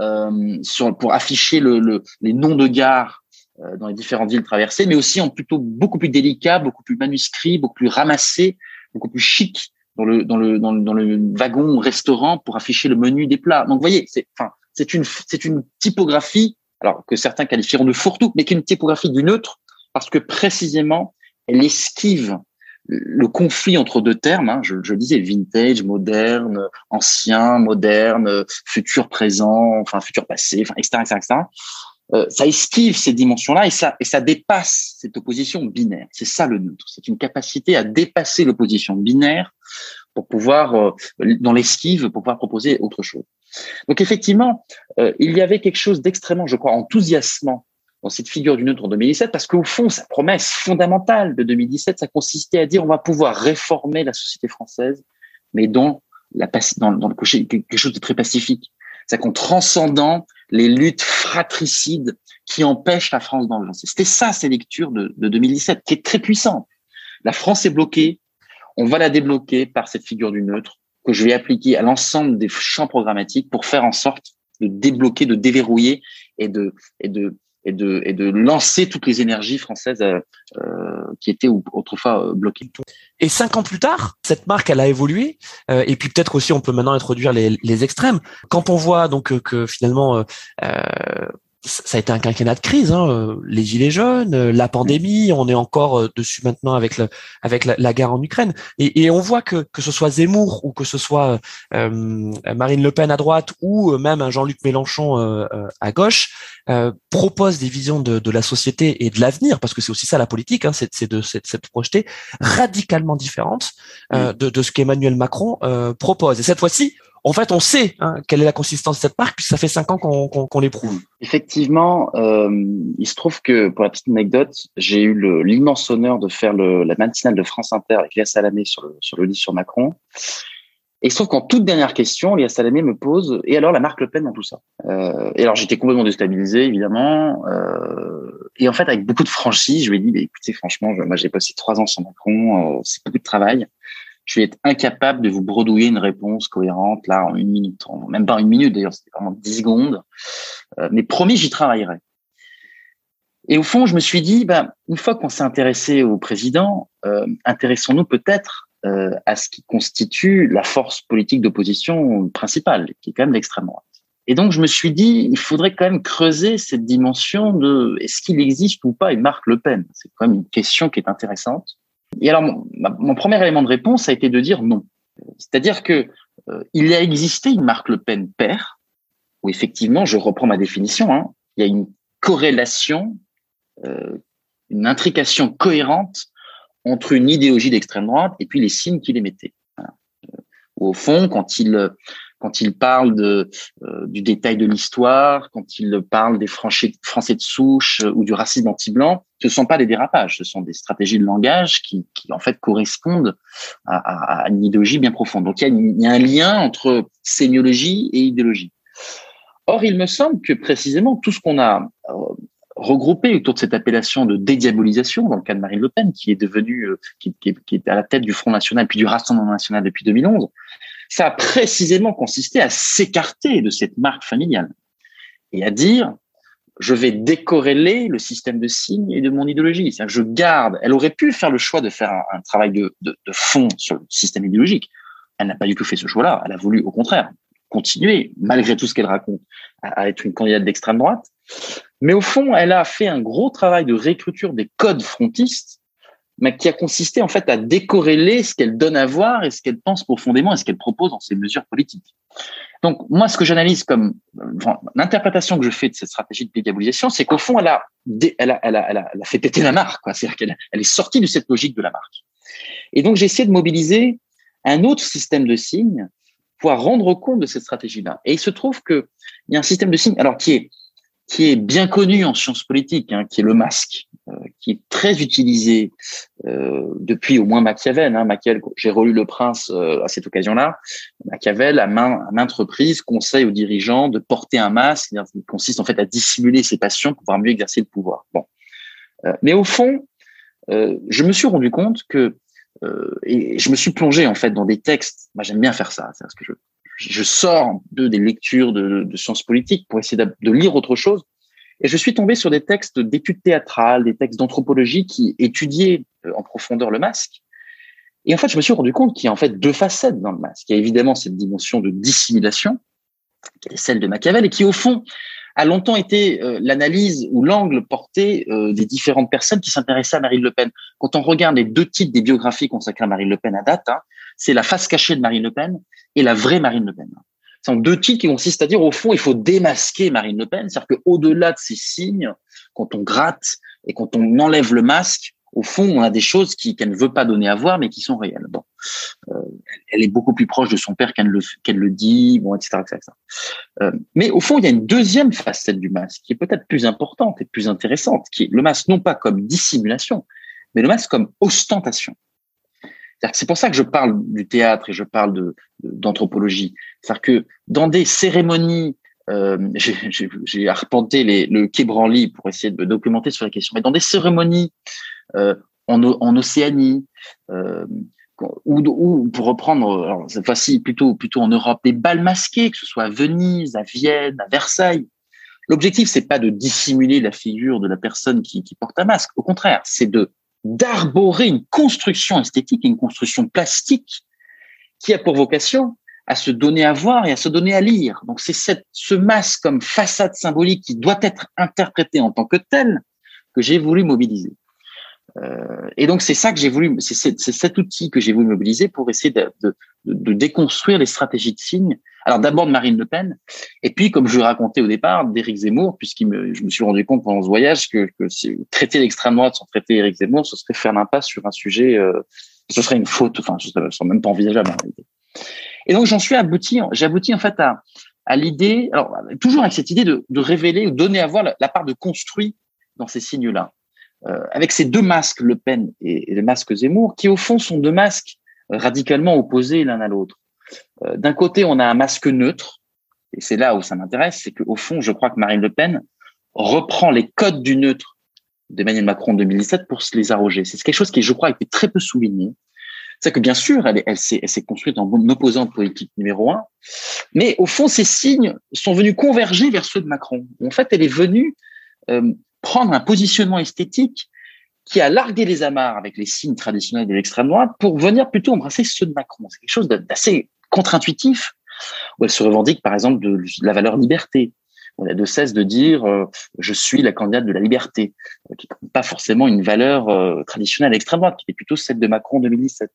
euh, sur, pour afficher le, le, les noms de gares euh, dans les différentes villes traversées, mais aussi en plutôt beaucoup plus délicat, beaucoup plus manuscrit, beaucoup plus ramassé, beaucoup plus chic dans le dans le dans le, dans le wagon restaurant pour afficher le menu des plats. Donc, vous voyez, c'est enfin c'est une c'est une typographie alors que certains qualifieront de fourre-tout, mais qui est une typographie du neutre parce que précisément elle esquive le conflit entre deux termes, hein, je, je disais vintage, moderne, ancien, moderne, futur présent, enfin futur passé, enfin, etc., etc., etc. Euh, ça esquive ces dimensions-là et ça, et ça dépasse cette opposition binaire. C'est ça le neutre. C'est une capacité à dépasser l'opposition binaire pour pouvoir, euh, dans l'esquive, pour pouvoir proposer autre chose. Donc effectivement, euh, il y avait quelque chose d'extrêmement, je crois, enthousiasmant dans cette figure du neutre en 2017, parce qu'au fond, sa promesse fondamentale de 2017, ça consistait à dire on va pouvoir réformer la société française, mais dans, la, dans, dans le, quelque chose de très pacifique. C'est qu'en transcendant les luttes fratricides qui empêchent la France d'avancer. C'était ça, ces lectures de, de 2017, qui est très puissante. La France est bloquée, on va la débloquer par cette figure du neutre que je vais appliquer à l'ensemble des champs programmatiques pour faire en sorte de débloquer, de déverrouiller et de, et de, et de, et de lancer toutes les énergies françaises euh, euh qui étaient autrefois euh, bloquées. Et cinq ans plus tard, cette marque, elle a évolué. Euh, et puis peut-être aussi, on peut maintenant introduire les, les extrêmes. Quand on voit donc que finalement ça a été un quinquennat de crise, hein, euh, les gilets jaunes, euh, la pandémie, on est encore euh, dessus maintenant avec le, avec la, guerre en Ukraine, et, et, on voit que que ce soit Zemmour ou que ce soit Marine Le Pen à droite ou même un Jean-Luc Mélenchon à gauche propose des visions de, de, la société et de l'avenir, parce que c'est aussi ça la politique, hein, c'est de cette projeter radicalement différente de, de ce qu'Emmanuel Macron propose. Et cette fois-ci, en fait, on sait hein, quelle est la consistance de cette marque, puisque ça fait cinq ans qu'on l'éprouve. Effectivement, euh, il se trouve que, pour la petite anecdote, j'ai eu l'immense honneur de faire la matinale de France Inter avec Léa Salamé sur le, livre sur Macron. Et trouve qu'en toute dernière question, Léa Salamé me pose « Et alors, la marque Le Pen dans tout ça? Euh, Et alors, j'étais complètement déstabilisé, évidemment. Euh, et en fait, avec beaucoup de franchise, je lui ai dit Écoutez, franchement, moi, j'ai passé trois ans sur Macron, c'est beaucoup de travail je vais être incapable de vous bredouiller une réponse cohérente là en une minute, même pas une minute d'ailleurs, c'était vraiment dix secondes. Euh, mais promis, j'y travaillerai. Et au fond, je me suis dit, ben, une fois qu'on s'est intéressé au président, euh, intéressons-nous peut-être euh, à ce qui constitue la force politique d'opposition principale, qui est quand même l'extrême droite. Et donc, je me suis dit, il faudrait quand même creuser cette dimension de est-ce qu'il existe ou pas une marque Le Pen? C'est quand même une question qui est intéressante. Et alors, mon, premier élément de réponse a été de dire non. C'est-à-dire que euh, il a existé une marque Le Pen père, où effectivement, je reprends ma définition, hein, il y a une corrélation, euh, une intrication cohérente entre une idéologie d'extrême droite et puis les signes qu'il émettait. Euh, au fond, quand il quand il parle de, euh, du détail de l'histoire, quand il parle des Français, de souche euh, ou du racisme anti-blanc, ce ne sont pas des dérapages, ce sont des stratégies de langage qui, qui en fait correspondent à, à, une idéologie bien profonde. Donc il y, a y a un lien entre sémiologie et idéologie. Or, il me semble que précisément tout ce qu'on a euh, regroupé autour de cette appellation de dédiabolisation, dans le cas de Marine Le Pen, qui est devenue, qui, qui, qui, est à la tête du Front National puis du Rassemblement National depuis 2011, ça a précisément consisté à s'écarter de cette marque familiale et à dire je vais décorréler le système de signes et de mon idéologie. C'est-à-dire je garde. Elle aurait pu faire le choix de faire un, travail de, de, de, fond sur le système idéologique. Elle n'a pas du tout fait ce choix-là. Elle a voulu, au contraire, continuer, malgré tout ce qu'elle raconte, à, à, être une candidate d'extrême droite. Mais au fond, elle a fait un gros travail de réécriture des codes frontistes mais qui a consisté en fait à décorréler ce qu'elle donne à voir et ce qu'elle pense profondément et ce qu'elle propose dans ses mesures politiques. Donc moi, ce que j'analyse comme l'interprétation que je fais de cette stratégie de dédiabolisation, c'est qu'au fond, elle a, elle a, elle a, elle a, fait péter la marque. C'est-à-dire qu'elle elle est sortie de cette logique de la marque. Et donc j'ai essayé de mobiliser un autre système de signes pour rendre compte de cette stratégie-là. Et il se trouve que il y a un système de signes, alors qui est qui est bien connu en sciences politiques, hein, qui est le masque, euh, qui est très utilisé euh, depuis au moins Machiavel. Hein. Machiavel, j'ai relu Le Prince euh, à cette occasion-là. Machiavel, à, main, à maintes reprises, conseille aux dirigeants de porter un masque, qui consiste en fait à dissimuler ses passions pour pouvoir mieux exercer le pouvoir. Bon, euh, mais au fond, je me suis rendu compte que et je me suis plongé en fait dans des textes. Moi, j'aime bien faire ça, parce que je je sors de des lectures de, de sciences politiques pour essayer de, lire autre chose. Et je suis tombé sur des textes d'études théâtrales, des textes d'anthropologie qui étudiaient euh, en profondeur le masque. Et en fait, je me suis rendu compte qu'il y a en fait deux facettes dans le masque. Il y a évidemment cette dimension de dissimulation, qui est celle de Machiavel, et qui au fond a longtemps été euh, l'analyse ou l'angle porté euh, des différentes personnes qui s'intéressaient à Marine Le Pen. Quand on regarde les deux titres des biographies consacrées à Marine Le Pen à date, hein, c'est la face cachée de Marine Le Pen et la vraie Marine Le Pen. Ce sont deux titres qui consistent à dire, au fond, il faut démasquer Marine Le Pen. C'est-à-dire qu'au-delà de ces signes, quand on gratte et quand on enlève le masque, au fond, on a des choses qu'elle ne veut pas donner à voir, mais qui sont réelles. Bon, euh, elle est beaucoup plus proche de son père qu'elle le, dit, bon, etc., etc. Euh, mais au fond, il y a une deuxième facette du masque qui est peut-être plus importante et plus intéressante, qui est le masque non pas comme dissimulation, mais le masque comme ostentation. C'est pour ça que je parle du théâtre et je parle d'anthropologie. C'est-à-dire que dans des cérémonies, euh, j'ai arpenté les, le Quai Branly pour essayer de me documenter sur la question, mais dans des cérémonies euh, en, en, Océanie, euh, ou, ou, pour reprendre, alors, cette fois-ci plutôt, plutôt en Europe, des balles masquées, que ce soit à Venise, à Vienne, à Versailles. L'objectif, c'est pas de dissimuler la figure de la personne qui, qui porte un masque. Au contraire, c'est de d'arborer une construction esthétique une construction plastique qui a pour vocation à se donner à voir et à se donner à lire. Donc c'est ce masque comme façade symbolique qui doit être interprété en tant que tel que j'ai voulu mobiliser. Euh, et donc c'est ça que j'ai voulu, c'est cet outil que j'ai voulu mobiliser pour essayer de, déconstruire les stratégies de signes. Alors d'abord de Marine Le Pen, et puis comme je vous racontais au départ, d'Éric Zemmour, puisqu'il me, je me suis rendu compte pendant ce voyage que, que si traiter l'extrême droite sans traiter Éric Zemmour, ce serait faire l'impasse sur un sujet, euh, ce serait une faute, enfin ce serait même pas envisageable en réalité. Et donc j'en suis abouti, j'ai abouti en fait à, à l'idée, alors toujours avec cette idée de, de révéler ou donner à voir la, part de construit dans ces signes-là, avec ces deux masques, Le Pen et, le masque Zemmour, qui au fond sont deux masques radicalement opposés l'un à l'autre. Euh, d'un côté, on a un masque neutre, et c'est là où ça m'intéresse, c'est qu'au fond, je crois que Marine Le Pen reprend les codes du neutre d'Emmanuel Macron en 2017 pour se les arroger. C'est quelque chose qui, je crois, a été très peu souligné c'est que bien sûr, elle, elle s'est construite en opposante politique numéro un, mais au fond, ces signes sont venus converger vers ceux de Macron. En fait, elle est venue euh, prendre un positionnement esthétique qui a largué les amarres avec les signes traditionnels de l'extrême droite pour venir plutôt embrasser ceux de Macron. C'est quelque chose d'assez contre-intuitif, où elle se revendique par exemple de la valeur liberté, on a de cesse de dire euh, je suis la candidate de la liberté, euh, qui n'est pas forcément une valeur euh, traditionnelle extrême droite, qui est plutôt celle de Macron en 2017,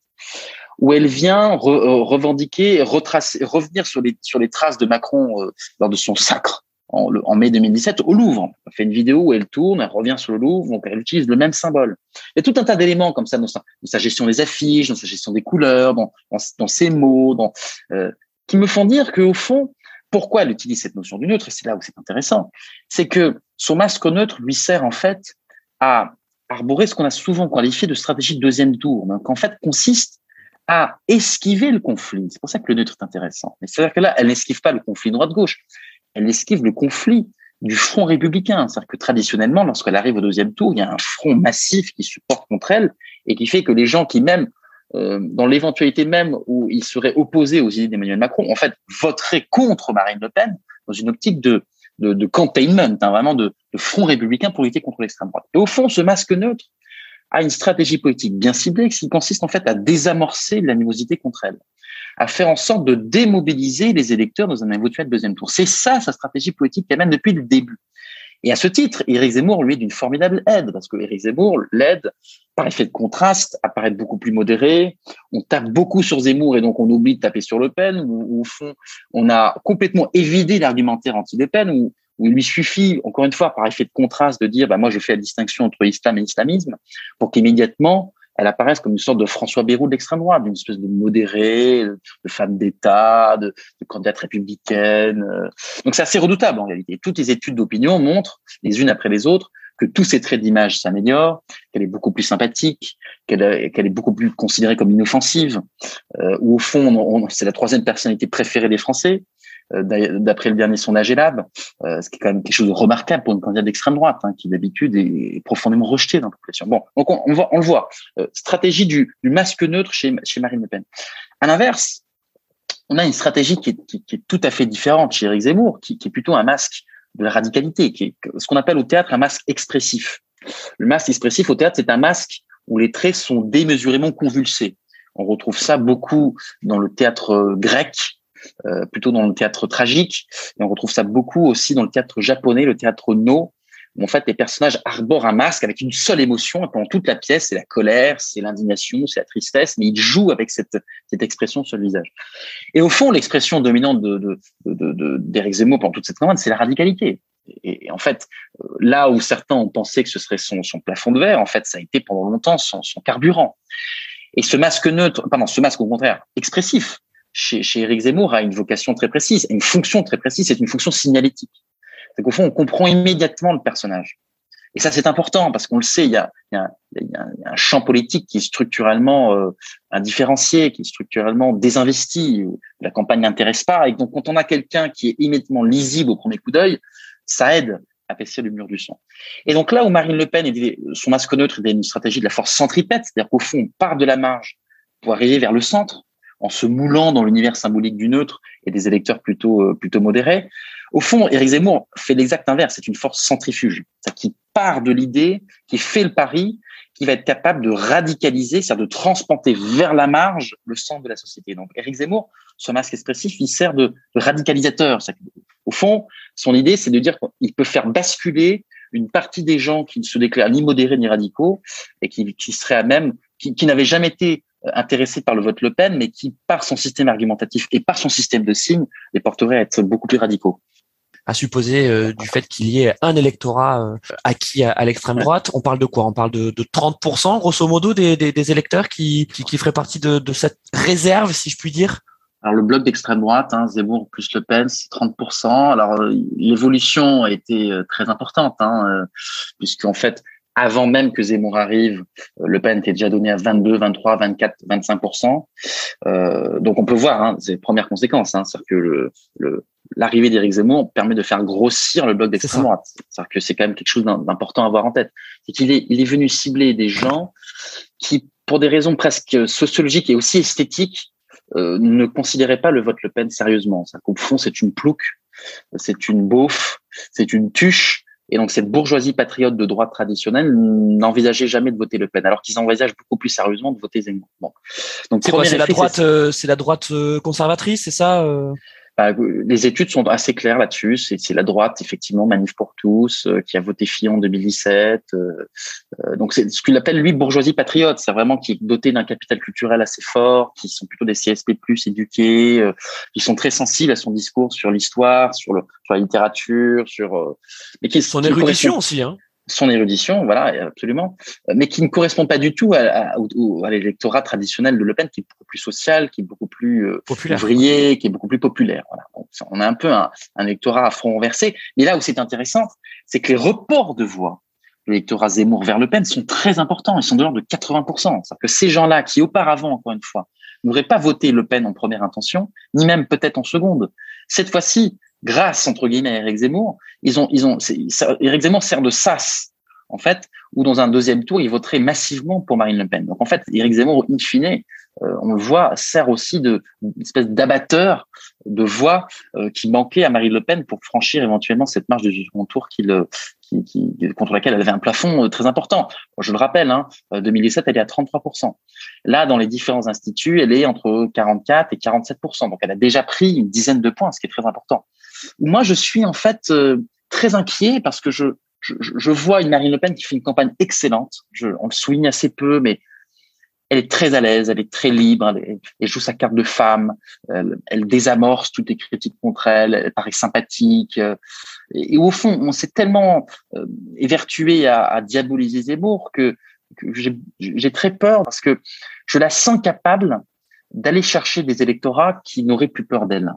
où elle vient revendiquer, retracer, revenir sur les sur les traces de Macron lors de son sacre en, mai 2017 au Louvre. Elle fait une vidéo où elle tourne, elle revient sur le Louvre, donc elle utilise le même symbole. Il y a tout un tas d'éléments comme ça dans sa, gestion des affiches, dans sa gestion des couleurs, dans, dans, ses mots, dans, qui me font dire qu'au fond, pourquoi elle utilise cette notion du neutre, et c'est là où c'est intéressant, c'est que son masque neutre lui sert en fait à arborer ce qu'on a souvent qualifié de stratégie de deuxième tour, donc en fait consiste à esquiver le conflit. C'est pour ça que le neutre est intéressant. C'est-à-dire que là, elle n'esquive pas le conflit droite-gauche, elle esquive le conflit du front républicain. C'est-à-dire que traditionnellement, lorsqu'elle arrive au deuxième tour, il y a un front massif qui supporte contre elle et qui fait que les gens qui même euh, dans l'éventualité même où il serait opposé aux idées d'Emmanuel Macron, en fait, voterait contre Marine Le Pen dans une optique de, de, containment, hein, vraiment de, front républicain pour lutter contre l'extrême droite. Et au fond, ce masque neutre a une stratégie politique bien ciblée qui consiste en fait à désamorcer l'animosité contre elle, à faire en sorte de démobiliser les électeurs dans un éventuel deuxième tour. C'est ça sa stratégie politique qu'elle mène depuis le début. Et à ce titre, Éric Zemmour, lui, est d'une formidable aide, parce que Éric Zemmour l'aide par effet de contraste, apparaît beaucoup plus modéré. On tape beaucoup sur Zemmour et donc on oublie de taper sur Le Pen, ou au fond, on a complètement évidé l'argumentaire anti-Le Pen, où, il lui suffit, encore une fois, par effet de contraste, de dire, bah, moi, je fais la distinction entre islam et islamisme, pour qu'immédiatement, elle apparaisse comme une sorte de François Bayrou de l'extrême droite, d'une espèce de modéré, de femme d'État, de, candidate républicaine. Donc c'est assez redoutable en réalité. Toutes les études d'opinion montrent, les unes après les autres, que tous ces traits d'image s'améliorent, qu'elle est beaucoup plus sympathique, qu'elle est beaucoup plus considérée comme inoffensive, euh, ou au fond, c'est la troisième personnalité préférée des Français, euh, d'après le dernier sondage ELAB, euh, ce qui est quand même quelque chose de remarquable pour une candidate d'extrême droite, hein, qui d'habitude est profondément rejetée dans la population. Bon, donc on, on, on le voit, euh, stratégie du, du, masque neutre chez, chez Marine Le Pen. À l'inverse, on a une stratégie qui est, qui, qui est, tout à fait différente chez Eric Zemmour, qui, qui est plutôt un masque de la radicalité, qui est ce qu'on appelle au théâtre un masque expressif. Le masque expressif au théâtre, c'est un masque où les traits sont démesurément convulsés. On retrouve ça beaucoup dans le théâtre euh, grec, euh, plutôt dans le théâtre tragique, et on retrouve ça beaucoup aussi dans le théâtre japonais, le théâtre no, où en fait les personnages arborent un masque avec une seule émotion, et pendant toute la pièce, c'est la colère, c'est l'indignation, c'est la tristesse, mais ils jouent avec cette, expression sur le visage. Et au fond, l'expression dominante de, de, Zemmour pendant toute cette campagne, c'est la radicalité. Et, en fait, euh, là où certains ont pensé que ce serait son, son plafond de verre, en fait, ça a été pendant longtemps son, son carburant. Et ce masque neutre, pardon, ce masque au contraire expressif, chez, chez Éric Zemmour a une vocation très précise, une fonction très précise, c'est une fonction signalétique. C'est qu'au fond, on comprend immédiatement le personnage. Et ça, c'est important parce qu'on le sait, il y, a, il, y a, il y a, un champ politique qui est structurellement euh, indifférencié, qui est structurellement désinvesti. Où la campagne n'intéresse pas. Et donc, quand on a quelqu'un qui est immédiatement lisible au premier coup d'œil, ça aide à passer le mur du son. Et donc là où Marine Le Pen, son masque neutre, est une stratégie de la force centripète, c'est-à-dire qu'au fond, on part de la marge pour arriver vers le centre en se moulant dans l'univers symbolique du neutre et des électeurs plutôt euh, plutôt modérés. Au fond, Éric Zemmour fait l'exact inverse. C'est une force centrifuge, qui part de l'idée, qui fait le pari qui va être capable de radicaliser, c'est-à-dire de transplanter vers la marge le centre de la société. Donc, Éric Zemmour, ce masque expressif, il sert de, radicalisateur. Au fond, son idée, c'est de dire qu'il peut faire basculer une partie des gens qui ne se déclarent ni modérés ni radicaux et qui, qui seraient à même, qui, qui n'avaient jamais été intéressés par le vote Le Pen, mais qui, par son système argumentatif et par son système de signes, les porteraient à être beaucoup plus radicaux à supposer euh, du fait qu'il y ait un électorat euh, acquis à, l'extrême droite. On parle de quoi? On parle de, de 30%, grosso modo, des, des, des électeurs qui, qui, qui, feraient partie de, de, cette réserve, si je puis dire? Alors le bloc d'extrême droite, hein, Zemmour plus Le Pen, c'est 30%. Alors euh, l'évolution a été très importante, hein, puisqu'en fait, avant même que Zemmour arrive, Le Pen était déjà donné à 22, 23, 24, 25% euh, Donc on peut voir hein, ces premières conséquences, hein, c'est-à-dire que le, le, l'arrivée d'Éric Zemmour permet de faire grossir le bloc d'extrême droite. C'est-à-dire que c'est quand même quelque chose d'important à avoir en tête. C'est qu'il est, il est venu cibler des gens qui, pour des raisons presque sociologiques et aussi esthétiques, euh, ne considéraient pas le vote Le Pen sérieusement. C'est-à-dire qu'au fond, c'est une plouque, c'est une beauf, c'est une tuche. Et donc cette bourgeoisie patriote de droite traditionnelle n'envisageait jamais de voter Le Pen, alors qu'ils envisagent beaucoup plus sérieusement de voter Zemmour. Bon. Donc c'est la droite, euh, c'est la droite euh, conservatrice, c'est ça bah, les études sont assez claires là-dessus. C'est la droite, effectivement, Manif pour tous, euh, qui a voté Fillon en 2017. Euh, euh, donc, c'est ce qu'il appelle, lui, bourgeoisie patriote. C'est vraiment qui est doté d'un capital culturel assez fort, qui sont plutôt des CSP+, éduqués, qui sont très sensibles à son discours sur l'histoire, sur, le, sur la littérature, sur... mais qui, Son érudition aussi, hein son érudition, voilà, absolument, mais qui ne correspond pas du tout à, à, l'électorat traditionnel de Le Pen, qui est beaucoup plus social, qui est beaucoup plus euh, ouvrier, qui est beaucoup plus populaire. Voilà. on a un peu un, un électorat à front renversé. Mais là où c'est intéressant, c'est que les reports de voix de l'électorat Zemmour vers Le Pen sont très importants. Ils sont de l'ordre de 80%. C'est-à-dire que ces gens-là, qui auparavant, encore une fois, n'auraient pas voté Le Pen en première intention, ni même peut-être en seconde, cette fois-ci, grâce entre guillemets à Eric Zemmour, ils ont, ils ont, Eric Zemmour sert de sas en fait, ou dans un deuxième tour, il voterait massivement pour Marine Le Pen. Donc en fait, Eric Zemmour, in fine, euh, on le voit, sert aussi de espèce d'abatteur de voix euh, qui manquait à Marine Le Pen pour franchir éventuellement cette marge de second tour qui, qui, contre laquelle elle avait un plafond euh, très important. Je le rappelle, hein, 2017, elle est à 33%. Là, dans les différents instituts, elle est entre 44 et 47%. Donc elle a déjà pris une dizaine de points, ce qui est très important. Moi, je suis en fait très inquiet parce que je, je, vois une Marine Le Pen qui fait une campagne excellente. Je, on le souligne assez peu, mais elle est très à l'aise, elle est très libre, elle, joue sa carte de femme, elle, désamorce toutes les critiques contre elle, elle paraît sympathique. Euh, et, au fond, on s'est tellement euh, évertué à, à, diaboliser Zemmour que, que j'ai très peur parce que je la sens capable d'aller chercher des électorats qui n'auraient plus peur d'elle.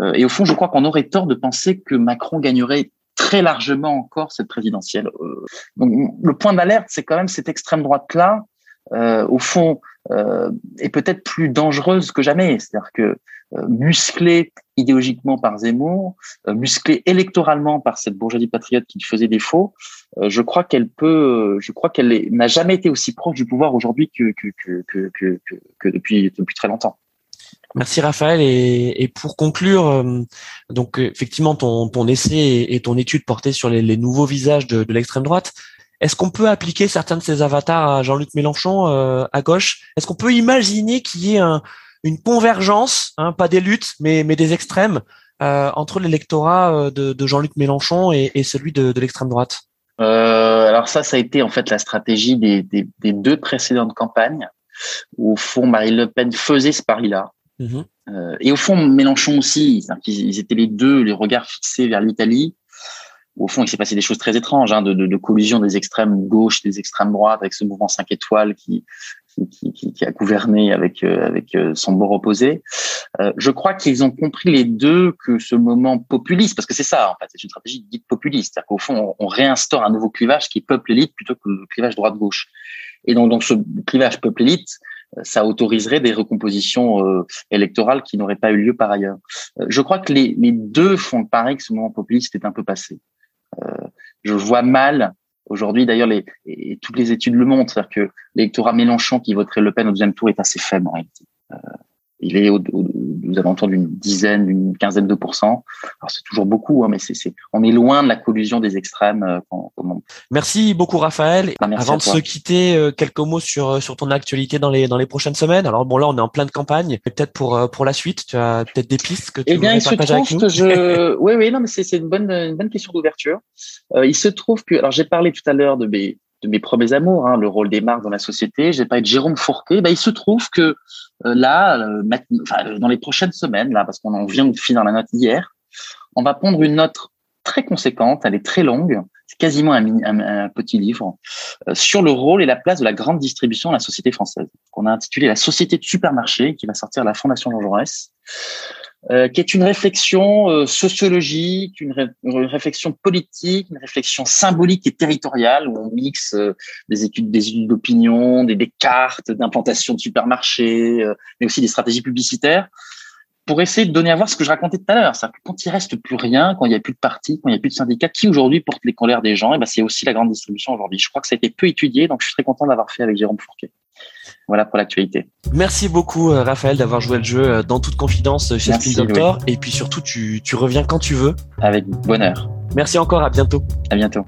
Euh, et au fond, je crois qu'on aurait tort de penser que Macron gagnerait très largement encore cette présidentielle. Euh, donc le point d'alerte, c'est quand même cette extrême droite-là, euh, au fond, euh, est peut-être plus dangereuse que jamais. C'est-à-dire que euh, musclée idéologiquement par Zemmour, musclée électoralement par cette bourgeoisie patriote qui faisait défaut, je crois qu'elle peut, je crois qu'elle n'a jamais été aussi proche du pouvoir aujourd'hui que, que, que, que, que, depuis, depuis très longtemps. Merci Raphaël. Et, et pour conclure, euh, donc effectivement ton, ton essai et ton étude portait sur les, les nouveaux visages de, de l'extrême droite. Est-ce qu'on peut appliquer certains de ces avatars à Jean-Luc Mélenchon euh, à gauche? Est-ce qu'on peut imaginer qu'il y ait un, une convergence, hein, pas des luttes, mais, mais des extrêmes euh, entre l'électorat euh, de, de Jean-Luc Mélenchon et, et, celui de, de l'extrême droite? Euh, Alors ça, ça a été en fait la stratégie des, des, des deux précédentes campagnes. Au fond, Marine Le Pen faisait ce pari-là. Mhm. Euh, et au fond, Mélenchon aussi, ils, étaient les deux, les regards fixés vers l'Italie. Au fond, il s'est passé des choses très étranges, hein, de, de, de, collusion des extrêmes gauche, des extrêmes droites, avec ce mouvement 5 étoiles qui, qui, qui, qui a gouverné avec, euh, avec euh, son bord opposé. Euh, je crois qu'ils ont compris les deux que ce moment populiste, parce que c'est ça, en fait, c'est une stratégie dite populiste, c'est-à-dire qu'au fond, on, on, réinstaure un nouveau clivage qui peuple l'élite plutôt que le clivage droite-gauche. Et donc, donc ce clivage peuple-élite, ça autoriserait des recompositions euh, électorales qui n'auraient pas eu lieu par ailleurs. Euh, je crois que les, les, deux font le pari que ce moment populiste est un peu passé. Euh, je vois mal aujourd'hui, d'ailleurs, les, et toutes les études le montrent, c'est-à-dire que l'électorat Mélenchon qui voterait Le Pen au deuxième tour est assez faible en réalité. Il est au, nous avons entendu une dizaine, une quinzaine de pourcents. Alors c'est toujours beaucoup, hein, mais c'est, on est loin de la collusion des extrêmes. Merci beaucoup Raphaël. Ah, Avant de se quitter, quelques mots sur sur ton actualité dans les dans les prochaines semaines. Alors bon là on est en pleine campagne. Peut-être pour pour la suite, tu as peut-être des pistes que tu eh bien, il se trouve que je, oui oui non mais c'est c'est une bonne une bonne question d'ouverture. il se trouve que alors j'ai parlé tout à l'heure de mes de mes premiers amours, hein, le rôle des marques dans la société. J'ai pas de Jérôme Fourquet. Bah, il se trouve que euh, là, euh, dans les prochaines semaines, là, parce qu'on en vient de finir la note hier, on va prendre une note très conséquente. Elle est très longue. C'est quasiment un, petit livre euh, sur le rôle et la place de la grande distribution dans la société française. qu'on a intitulé La société de supermarché, qui va sortir la Fondation Jean Jaurès. Euh, qui est une réflexion euh, sociologique, une, réflexion politique, une réflexion symbolique et territoriale où on mixe euh, des études, des études d'opinion, des, des, cartes d'implantation de supermarchés, mais aussi des stratégies publicitaires pour essayer de donner à voir ce que je racontais tout à l'heure. C'est-à-dire que quand il reste plus rien, quand il n'y a plus de partis, quand il n'y a plus de syndicats, qui aujourd'hui porte les colères des gens, et ben c'est aussi la grande distribution aujourd'hui. Je crois que ça a été peu étudié, donc je suis très content d'avoir fait avec Jérôme Fourquet. Voilà pour l'actualité. Merci beaucoup euh, Raphaël d'avoir joué le jeu euh, dans toute confidence euh, chez Spin Doctor. Et puis surtout, tu, tu reviens quand tu veux. Avec bonheur. Merci encore, à bientôt. À bientôt.